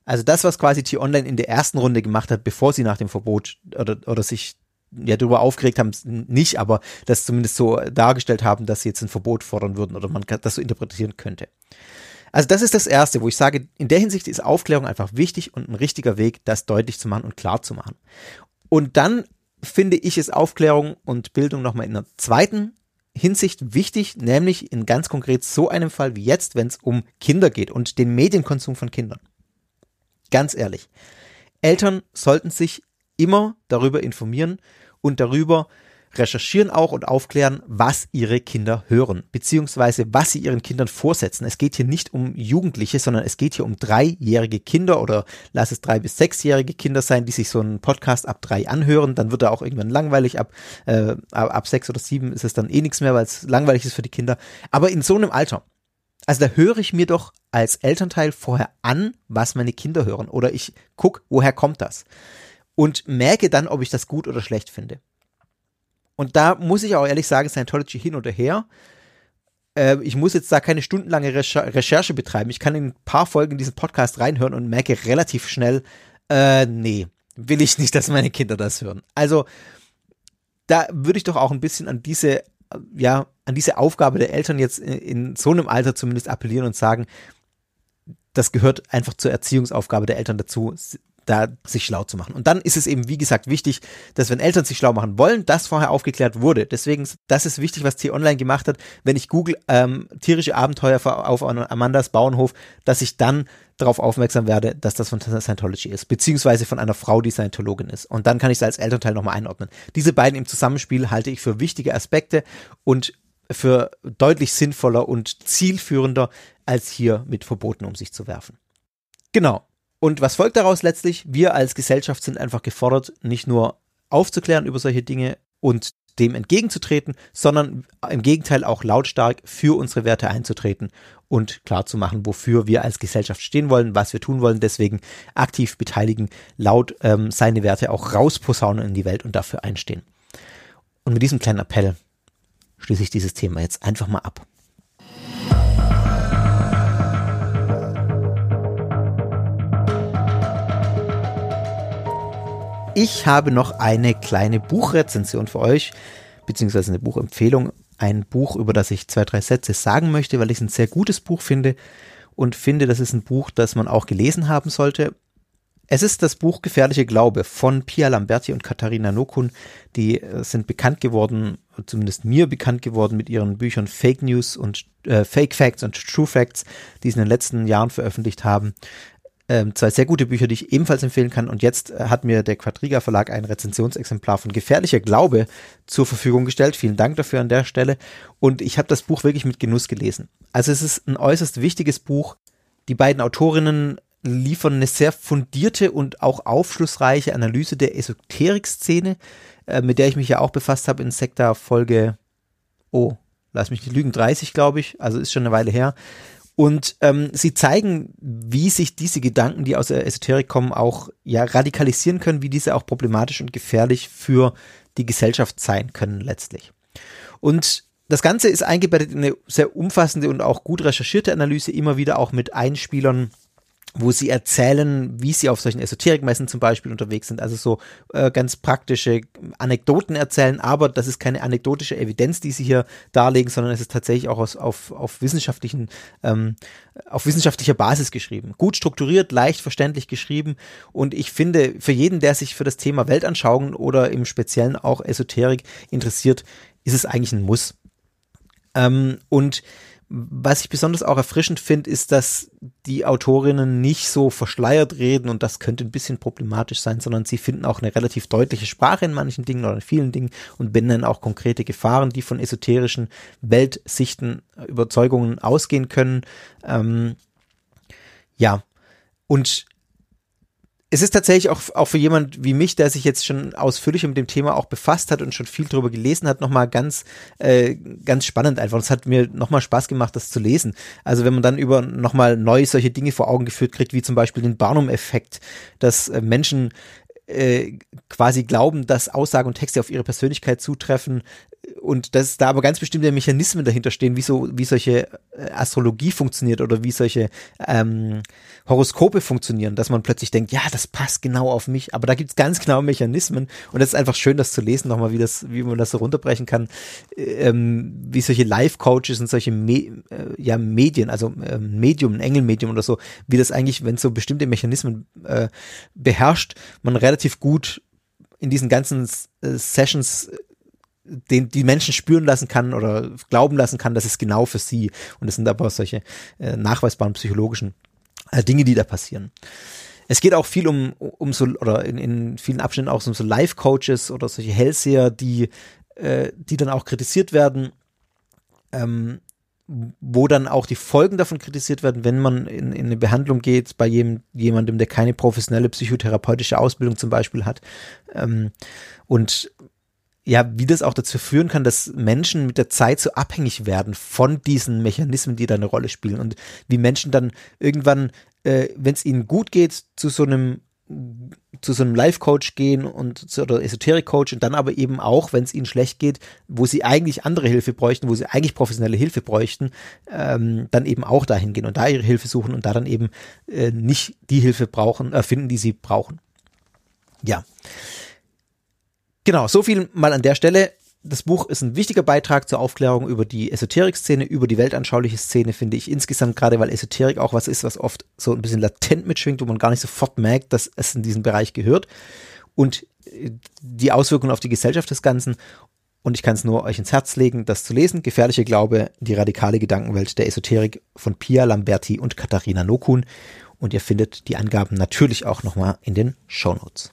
Also das, was quasi T-Online in der ersten Runde gemacht hat, bevor sie nach dem Verbot oder, oder sich ja darüber aufgeregt haben, nicht, aber das zumindest so dargestellt haben, dass sie jetzt ein Verbot fordern würden oder man das so interpretieren könnte. Also das ist das Erste, wo ich sage, in der Hinsicht ist Aufklärung einfach wichtig und ein richtiger Weg, das deutlich zu machen und klar zu machen. Und dann finde ich es Aufklärung und Bildung nochmal in einer zweiten Hinsicht wichtig, nämlich in ganz konkret so einem Fall wie jetzt, wenn es um Kinder geht und den Medienkonsum von Kindern. Ganz ehrlich, Eltern sollten sich immer darüber informieren und darüber recherchieren auch und aufklären, was ihre Kinder hören, beziehungsweise was sie ihren Kindern vorsetzen. Es geht hier nicht um Jugendliche, sondern es geht hier um dreijährige Kinder oder lass es drei bis sechsjährige Kinder sein, die sich so einen Podcast ab drei anhören. Dann wird er auch irgendwann langweilig. Ab, äh, ab sechs oder sieben ist es dann eh nichts mehr, weil es langweilig ist für die Kinder. Aber in so einem Alter, also da höre ich mir doch als Elternteil vorher an, was meine Kinder hören. Oder ich gucke, woher kommt das? Und merke dann, ob ich das gut oder schlecht finde. Und da muss ich auch ehrlich sagen, Scientology hin oder her. Äh, ich muss jetzt da keine stundenlange Recher Recherche betreiben. Ich kann in ein paar Folgen in diesen Podcast reinhören und merke relativ schnell, äh, nee, will ich nicht, dass meine Kinder das hören. Also, da würde ich doch auch ein bisschen an diese, ja, an diese Aufgabe der Eltern jetzt in, in so einem Alter zumindest appellieren und sagen, das gehört einfach zur Erziehungsaufgabe der Eltern dazu, da sich schlau zu machen. Und dann ist es eben, wie gesagt, wichtig, dass wenn Eltern sich schlau machen wollen, das vorher aufgeklärt wurde. Deswegen, das ist wichtig, was T-Online gemacht hat. Wenn ich google ähm, tierische Abenteuer auf Amandas Bauernhof, dass ich dann darauf aufmerksam werde, dass das von Scientology ist, beziehungsweise von einer Frau, die Scientologin ist. Und dann kann ich es als Elternteil nochmal einordnen. Diese beiden im Zusammenspiel halte ich für wichtige Aspekte und für deutlich sinnvoller und zielführender, als hier mit Verboten um sich zu werfen. Genau. Und was folgt daraus letztlich? Wir als Gesellschaft sind einfach gefordert, nicht nur aufzuklären über solche Dinge und dem entgegenzutreten, sondern im Gegenteil auch lautstark für unsere Werte einzutreten und klarzumachen, wofür wir als Gesellschaft stehen wollen, was wir tun wollen. Deswegen aktiv beteiligen, laut ähm, seine Werte auch rausposaunen in die Welt und dafür einstehen. Und mit diesem kleinen Appell schließe ich dieses Thema jetzt einfach mal ab. Ich habe noch eine kleine Buchrezension für euch, beziehungsweise eine Buchempfehlung. Ein Buch, über das ich zwei, drei Sätze sagen möchte, weil ich es ein sehr gutes Buch finde und finde, das ist ein Buch, das man auch gelesen haben sollte. Es ist das Buch Gefährliche Glaube von Pia Lamberti und Katharina Nokun. Die äh, sind bekannt geworden, zumindest mir bekannt geworden mit ihren Büchern Fake News und äh, Fake Facts und True Facts, die sie in den letzten Jahren veröffentlicht haben. Ähm, zwei sehr gute Bücher, die ich ebenfalls empfehlen kann. Und jetzt äh, hat mir der Quadriga Verlag ein Rezensionsexemplar von Gefährlicher Glaube zur Verfügung gestellt. Vielen Dank dafür an der Stelle. Und ich habe das Buch wirklich mit Genuss gelesen. Also es ist ein äußerst wichtiges Buch. Die beiden Autorinnen liefern eine sehr fundierte und auch aufschlussreiche Analyse der Esoterik-Szene, äh, mit der ich mich ja auch befasst habe in Sektor Folge, oh, lass mich nicht lügen, 30 glaube ich, also ist schon eine Weile her. Und ähm, sie zeigen, wie sich diese Gedanken, die aus der Esoterik kommen, auch ja radikalisieren können, wie diese auch problematisch und gefährlich für die Gesellschaft sein können letztlich. Und das Ganze ist eingebettet in eine sehr umfassende und auch gut recherchierte Analyse, immer wieder auch mit Einspielern wo sie erzählen, wie sie auf solchen Esoterikmessen zum Beispiel unterwegs sind. Also so äh, ganz praktische Anekdoten erzählen, aber das ist keine anekdotische Evidenz, die sie hier darlegen, sondern es ist tatsächlich auch aus, auf, auf wissenschaftlichen, ähm, auf wissenschaftlicher Basis geschrieben. Gut strukturiert, leicht verständlich geschrieben und ich finde, für jeden, der sich für das Thema Weltanschauung oder im Speziellen auch Esoterik interessiert, ist es eigentlich ein Muss. Ähm, und was ich besonders auch erfrischend finde, ist, dass die Autorinnen nicht so verschleiert reden und das könnte ein bisschen problematisch sein, sondern sie finden auch eine relativ deutliche Sprache in manchen Dingen oder in vielen Dingen und benennen auch konkrete Gefahren, die von esoterischen Weltsichten, Überzeugungen ausgehen können. Ähm, ja, und es ist tatsächlich auch, auch für jemand wie mich, der sich jetzt schon ausführlicher mit dem Thema auch befasst hat und schon viel darüber gelesen hat, nochmal ganz, äh, ganz spannend einfach. Es hat mir nochmal Spaß gemacht, das zu lesen. Also wenn man dann über nochmal neu solche Dinge vor Augen geführt kriegt, wie zum Beispiel den Barnum-Effekt, dass äh, Menschen äh, quasi glauben, dass Aussagen und Texte auf ihre Persönlichkeit zutreffen, und dass da aber ganz bestimmte Mechanismen dahinter stehen, wie so, wie solche äh, Astrologie funktioniert oder wie solche ähm, Horoskope funktionieren, dass man plötzlich denkt, ja, das passt genau auf mich, aber da gibt es ganz genaue Mechanismen. Und das ist einfach schön, das zu lesen, nochmal, wie das, wie man das so runterbrechen kann, ähm, wie solche Life-Coaches und solche Me äh, ja, Medien, also ähm, Medium, Engelmedium oder so, wie das eigentlich, wenn so bestimmte Mechanismen äh, beherrscht, man relativ gut in diesen ganzen äh, Sessions den die Menschen spüren lassen kann oder glauben lassen kann, das ist genau für sie. Und es sind aber solche äh, nachweisbaren psychologischen äh, Dinge, die da passieren. Es geht auch viel um, um so, oder in, in vielen Abschnitten auch um so Life-Coaches oder solche Hellseher, die, äh, die dann auch kritisiert werden, ähm, wo dann auch die Folgen davon kritisiert werden, wenn man in, in eine Behandlung geht bei jedem, jemandem, der keine professionelle psychotherapeutische Ausbildung zum Beispiel hat. Ähm, und ja, wie das auch dazu führen kann, dass Menschen mit der Zeit so abhängig werden von diesen Mechanismen, die da eine Rolle spielen und wie Menschen dann irgendwann, äh, wenn es ihnen gut geht, zu so einem zu so einem Life-Coach gehen und zu oder Esoterik-Coach und dann aber eben auch, wenn es ihnen schlecht geht, wo sie eigentlich andere Hilfe bräuchten, wo sie eigentlich professionelle Hilfe bräuchten, ähm, dann eben auch dahin gehen und da ihre Hilfe suchen und da dann eben äh, nicht die Hilfe brauchen, äh, finden, die sie brauchen. Ja. Genau, so viel mal an der Stelle. Das Buch ist ein wichtiger Beitrag zur Aufklärung über die Esoterik-Szene, über die weltanschauliche Szene, finde ich insgesamt, gerade weil Esoterik auch was ist, was oft so ein bisschen latent mitschwingt, wo man gar nicht sofort merkt, dass es in diesen Bereich gehört. Und äh, die Auswirkungen auf die Gesellschaft des Ganzen. Und ich kann es nur euch ins Herz legen, das zu lesen. Gefährliche Glaube, die radikale Gedankenwelt der Esoterik von Pia Lamberti und Katharina Nokun. Und ihr findet die Angaben natürlich auch nochmal in den Show Notes.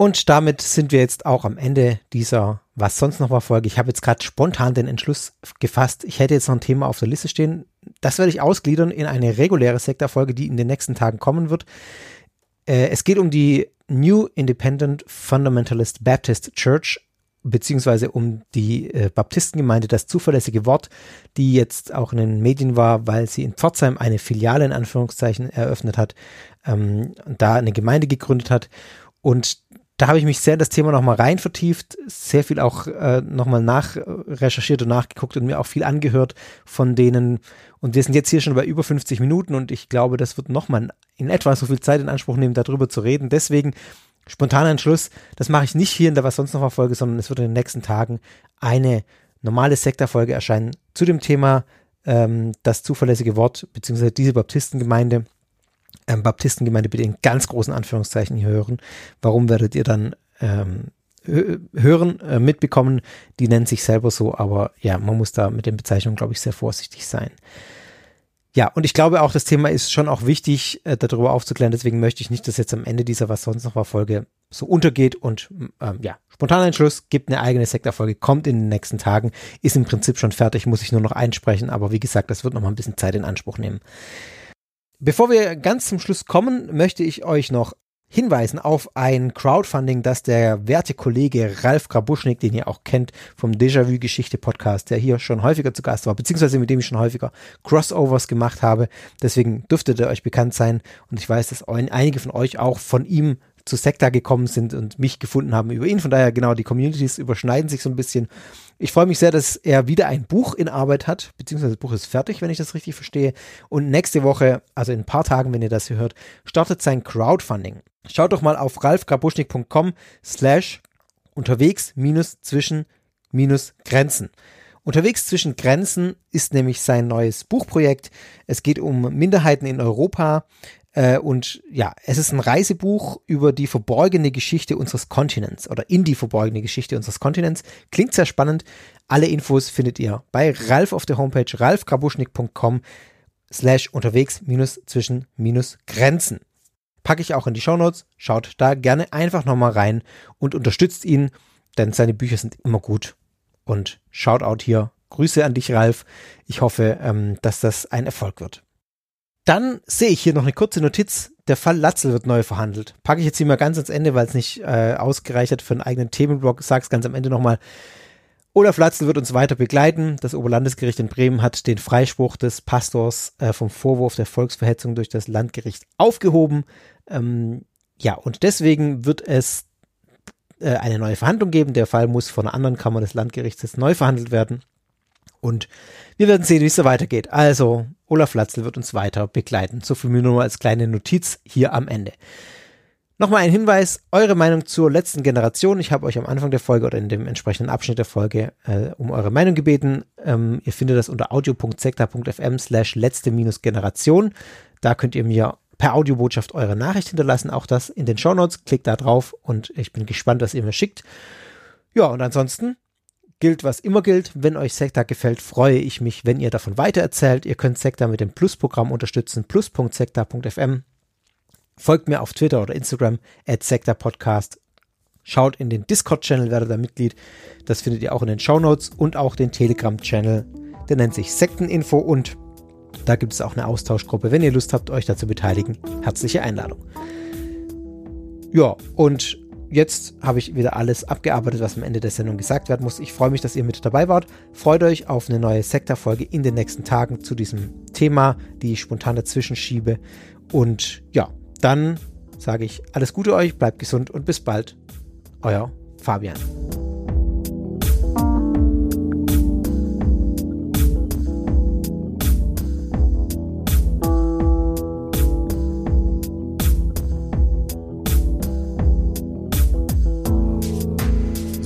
Und damit sind wir jetzt auch am Ende dieser Was sonst noch war Folge. Ich habe jetzt gerade spontan den Entschluss gefasst, ich hätte jetzt noch ein Thema auf der Liste stehen. Das werde ich ausgliedern in eine reguläre Sektorfolge, die in den nächsten Tagen kommen wird. Äh, es geht um die New Independent Fundamentalist Baptist Church beziehungsweise um die äh, Baptistengemeinde, das zuverlässige Wort, die jetzt auch in den Medien war, weil sie in Pforzheim eine Filiale in Anführungszeichen eröffnet hat, ähm, da eine Gemeinde gegründet hat. Und da habe ich mich sehr in das Thema nochmal rein vertieft, sehr viel auch äh, nochmal nachrecherchiert und nachgeguckt und mir auch viel angehört von denen. Und wir sind jetzt hier schon bei über 50 Minuten und ich glaube, das wird nochmal in etwa so viel Zeit in Anspruch nehmen, darüber zu reden. Deswegen spontaner Entschluss, das mache ich nicht hier in der Was sonst noch Folge, sondern es wird in den nächsten Tagen eine normale Sektorfolge erscheinen zu dem Thema ähm, das zuverlässige Wort, beziehungsweise diese Baptistengemeinde ähm, Baptistengemeinde bitte in ganz großen Anführungszeichen hier hören. Warum werdet ihr dann ähm, hören, äh, mitbekommen? Die nennen sich selber so, aber ja, man muss da mit den Bezeichnungen, glaube ich, sehr vorsichtig sein. Ja, und ich glaube auch, das Thema ist schon auch wichtig, äh, darüber aufzuklären. Deswegen möchte ich nicht, dass jetzt am Ende dieser Was sonst noch war Folge so untergeht und ähm, ja, spontaner Entschluss, gibt eine eigene Sektorfolge, kommt in den nächsten Tagen, ist im Prinzip schon fertig, muss ich nur noch einsprechen, aber wie gesagt, das wird noch mal ein bisschen Zeit in Anspruch nehmen. Bevor wir ganz zum Schluss kommen, möchte ich euch noch hinweisen auf ein Crowdfunding, das der werte Kollege Ralf Grabuschnik, den ihr auch kennt vom Déjà-vu Geschichte Podcast, der hier schon häufiger zu Gast war, beziehungsweise mit dem ich schon häufiger Crossovers gemacht habe. Deswegen dürfte der euch bekannt sein und ich weiß, dass einige von euch auch von ihm zu Sekta gekommen sind und mich gefunden haben über ihn. Von daher genau, die Communities überschneiden sich so ein bisschen. Ich freue mich sehr, dass er wieder ein Buch in Arbeit hat, beziehungsweise das Buch ist fertig, wenn ich das richtig verstehe. Und nächste Woche, also in ein paar Tagen, wenn ihr das hier hört, startet sein Crowdfunding. Schaut doch mal auf ralfgrabuschnik.com slash unterwegs minus zwischen minus Grenzen. Unterwegs zwischen Grenzen ist nämlich sein neues Buchprojekt. Es geht um Minderheiten in Europa. Äh, und ja, es ist ein Reisebuch über die verborgene Geschichte unseres Kontinents oder in die verborgene Geschichte unseres Kontinents. Klingt sehr spannend. Alle Infos findet ihr bei Ralf auf der Homepage ralfkrabuschnik.com slash unterwegs minus zwischen minus Grenzen. Packe ich auch in die Shownotes. Schaut da gerne einfach nochmal rein und unterstützt ihn, denn seine Bücher sind immer gut. Und Shoutout hier. Grüße an dich, Ralf. Ich hoffe, ähm, dass das ein Erfolg wird. Dann sehe ich hier noch eine kurze Notiz. Der Fall Latzel wird neu verhandelt. Packe ich jetzt hier mal ganz ans Ende, weil es nicht äh, ausgereicht hat für einen eigenen Themenblock. Sag's ganz am Ende nochmal. Olaf Latzel wird uns weiter begleiten. Das Oberlandesgericht in Bremen hat den Freispruch des Pastors äh, vom Vorwurf der Volksverhetzung durch das Landgericht aufgehoben. Ähm, ja, und deswegen wird es äh, eine neue Verhandlung geben. Der Fall muss von einer anderen Kammer des Landgerichts neu verhandelt werden. Und wir werden sehen, wie es so weitergeht. Also, Olaf Latzl wird uns weiter begleiten. So viel nur als kleine Notiz hier am Ende. Nochmal ein Hinweis, eure Meinung zur letzten Generation. Ich habe euch am Anfang der Folge oder in dem entsprechenden Abschnitt der Folge äh, um eure Meinung gebeten. Ähm, ihr findet das unter audio.sekta.fm slash letzte-generation. Da könnt ihr mir per Audiobotschaft eure Nachricht hinterlassen. Auch das in den Shownotes. Klickt da drauf und ich bin gespannt, was ihr mir schickt. Ja, und ansonsten gilt, was immer gilt. Wenn euch Sekta gefällt, freue ich mich, wenn ihr davon weitererzählt. Ihr könnt Sekta mit dem Plus-Programm unterstützen, plus.sekta.fm. Folgt mir auf Twitter oder Instagram, at Sekta Podcast. Schaut in den Discord-Channel, werdet da Mitglied. Das findet ihr auch in den Show Notes und auch den Telegram-Channel. Der nennt sich Sekteninfo und da gibt es auch eine Austauschgruppe. Wenn ihr Lust habt, euch da zu beteiligen, herzliche Einladung. Ja, und jetzt habe ich wieder alles abgearbeitet, was am Ende der Sendung gesagt werden muss. Ich freue mich, dass ihr mit dabei wart. Freut euch auf eine neue Sektorfolge in den nächsten Tagen zu diesem Thema, die ich spontan dazwischen schiebe. Und ja, dann sage ich alles Gute euch, bleibt gesund und bis bald. Euer Fabian.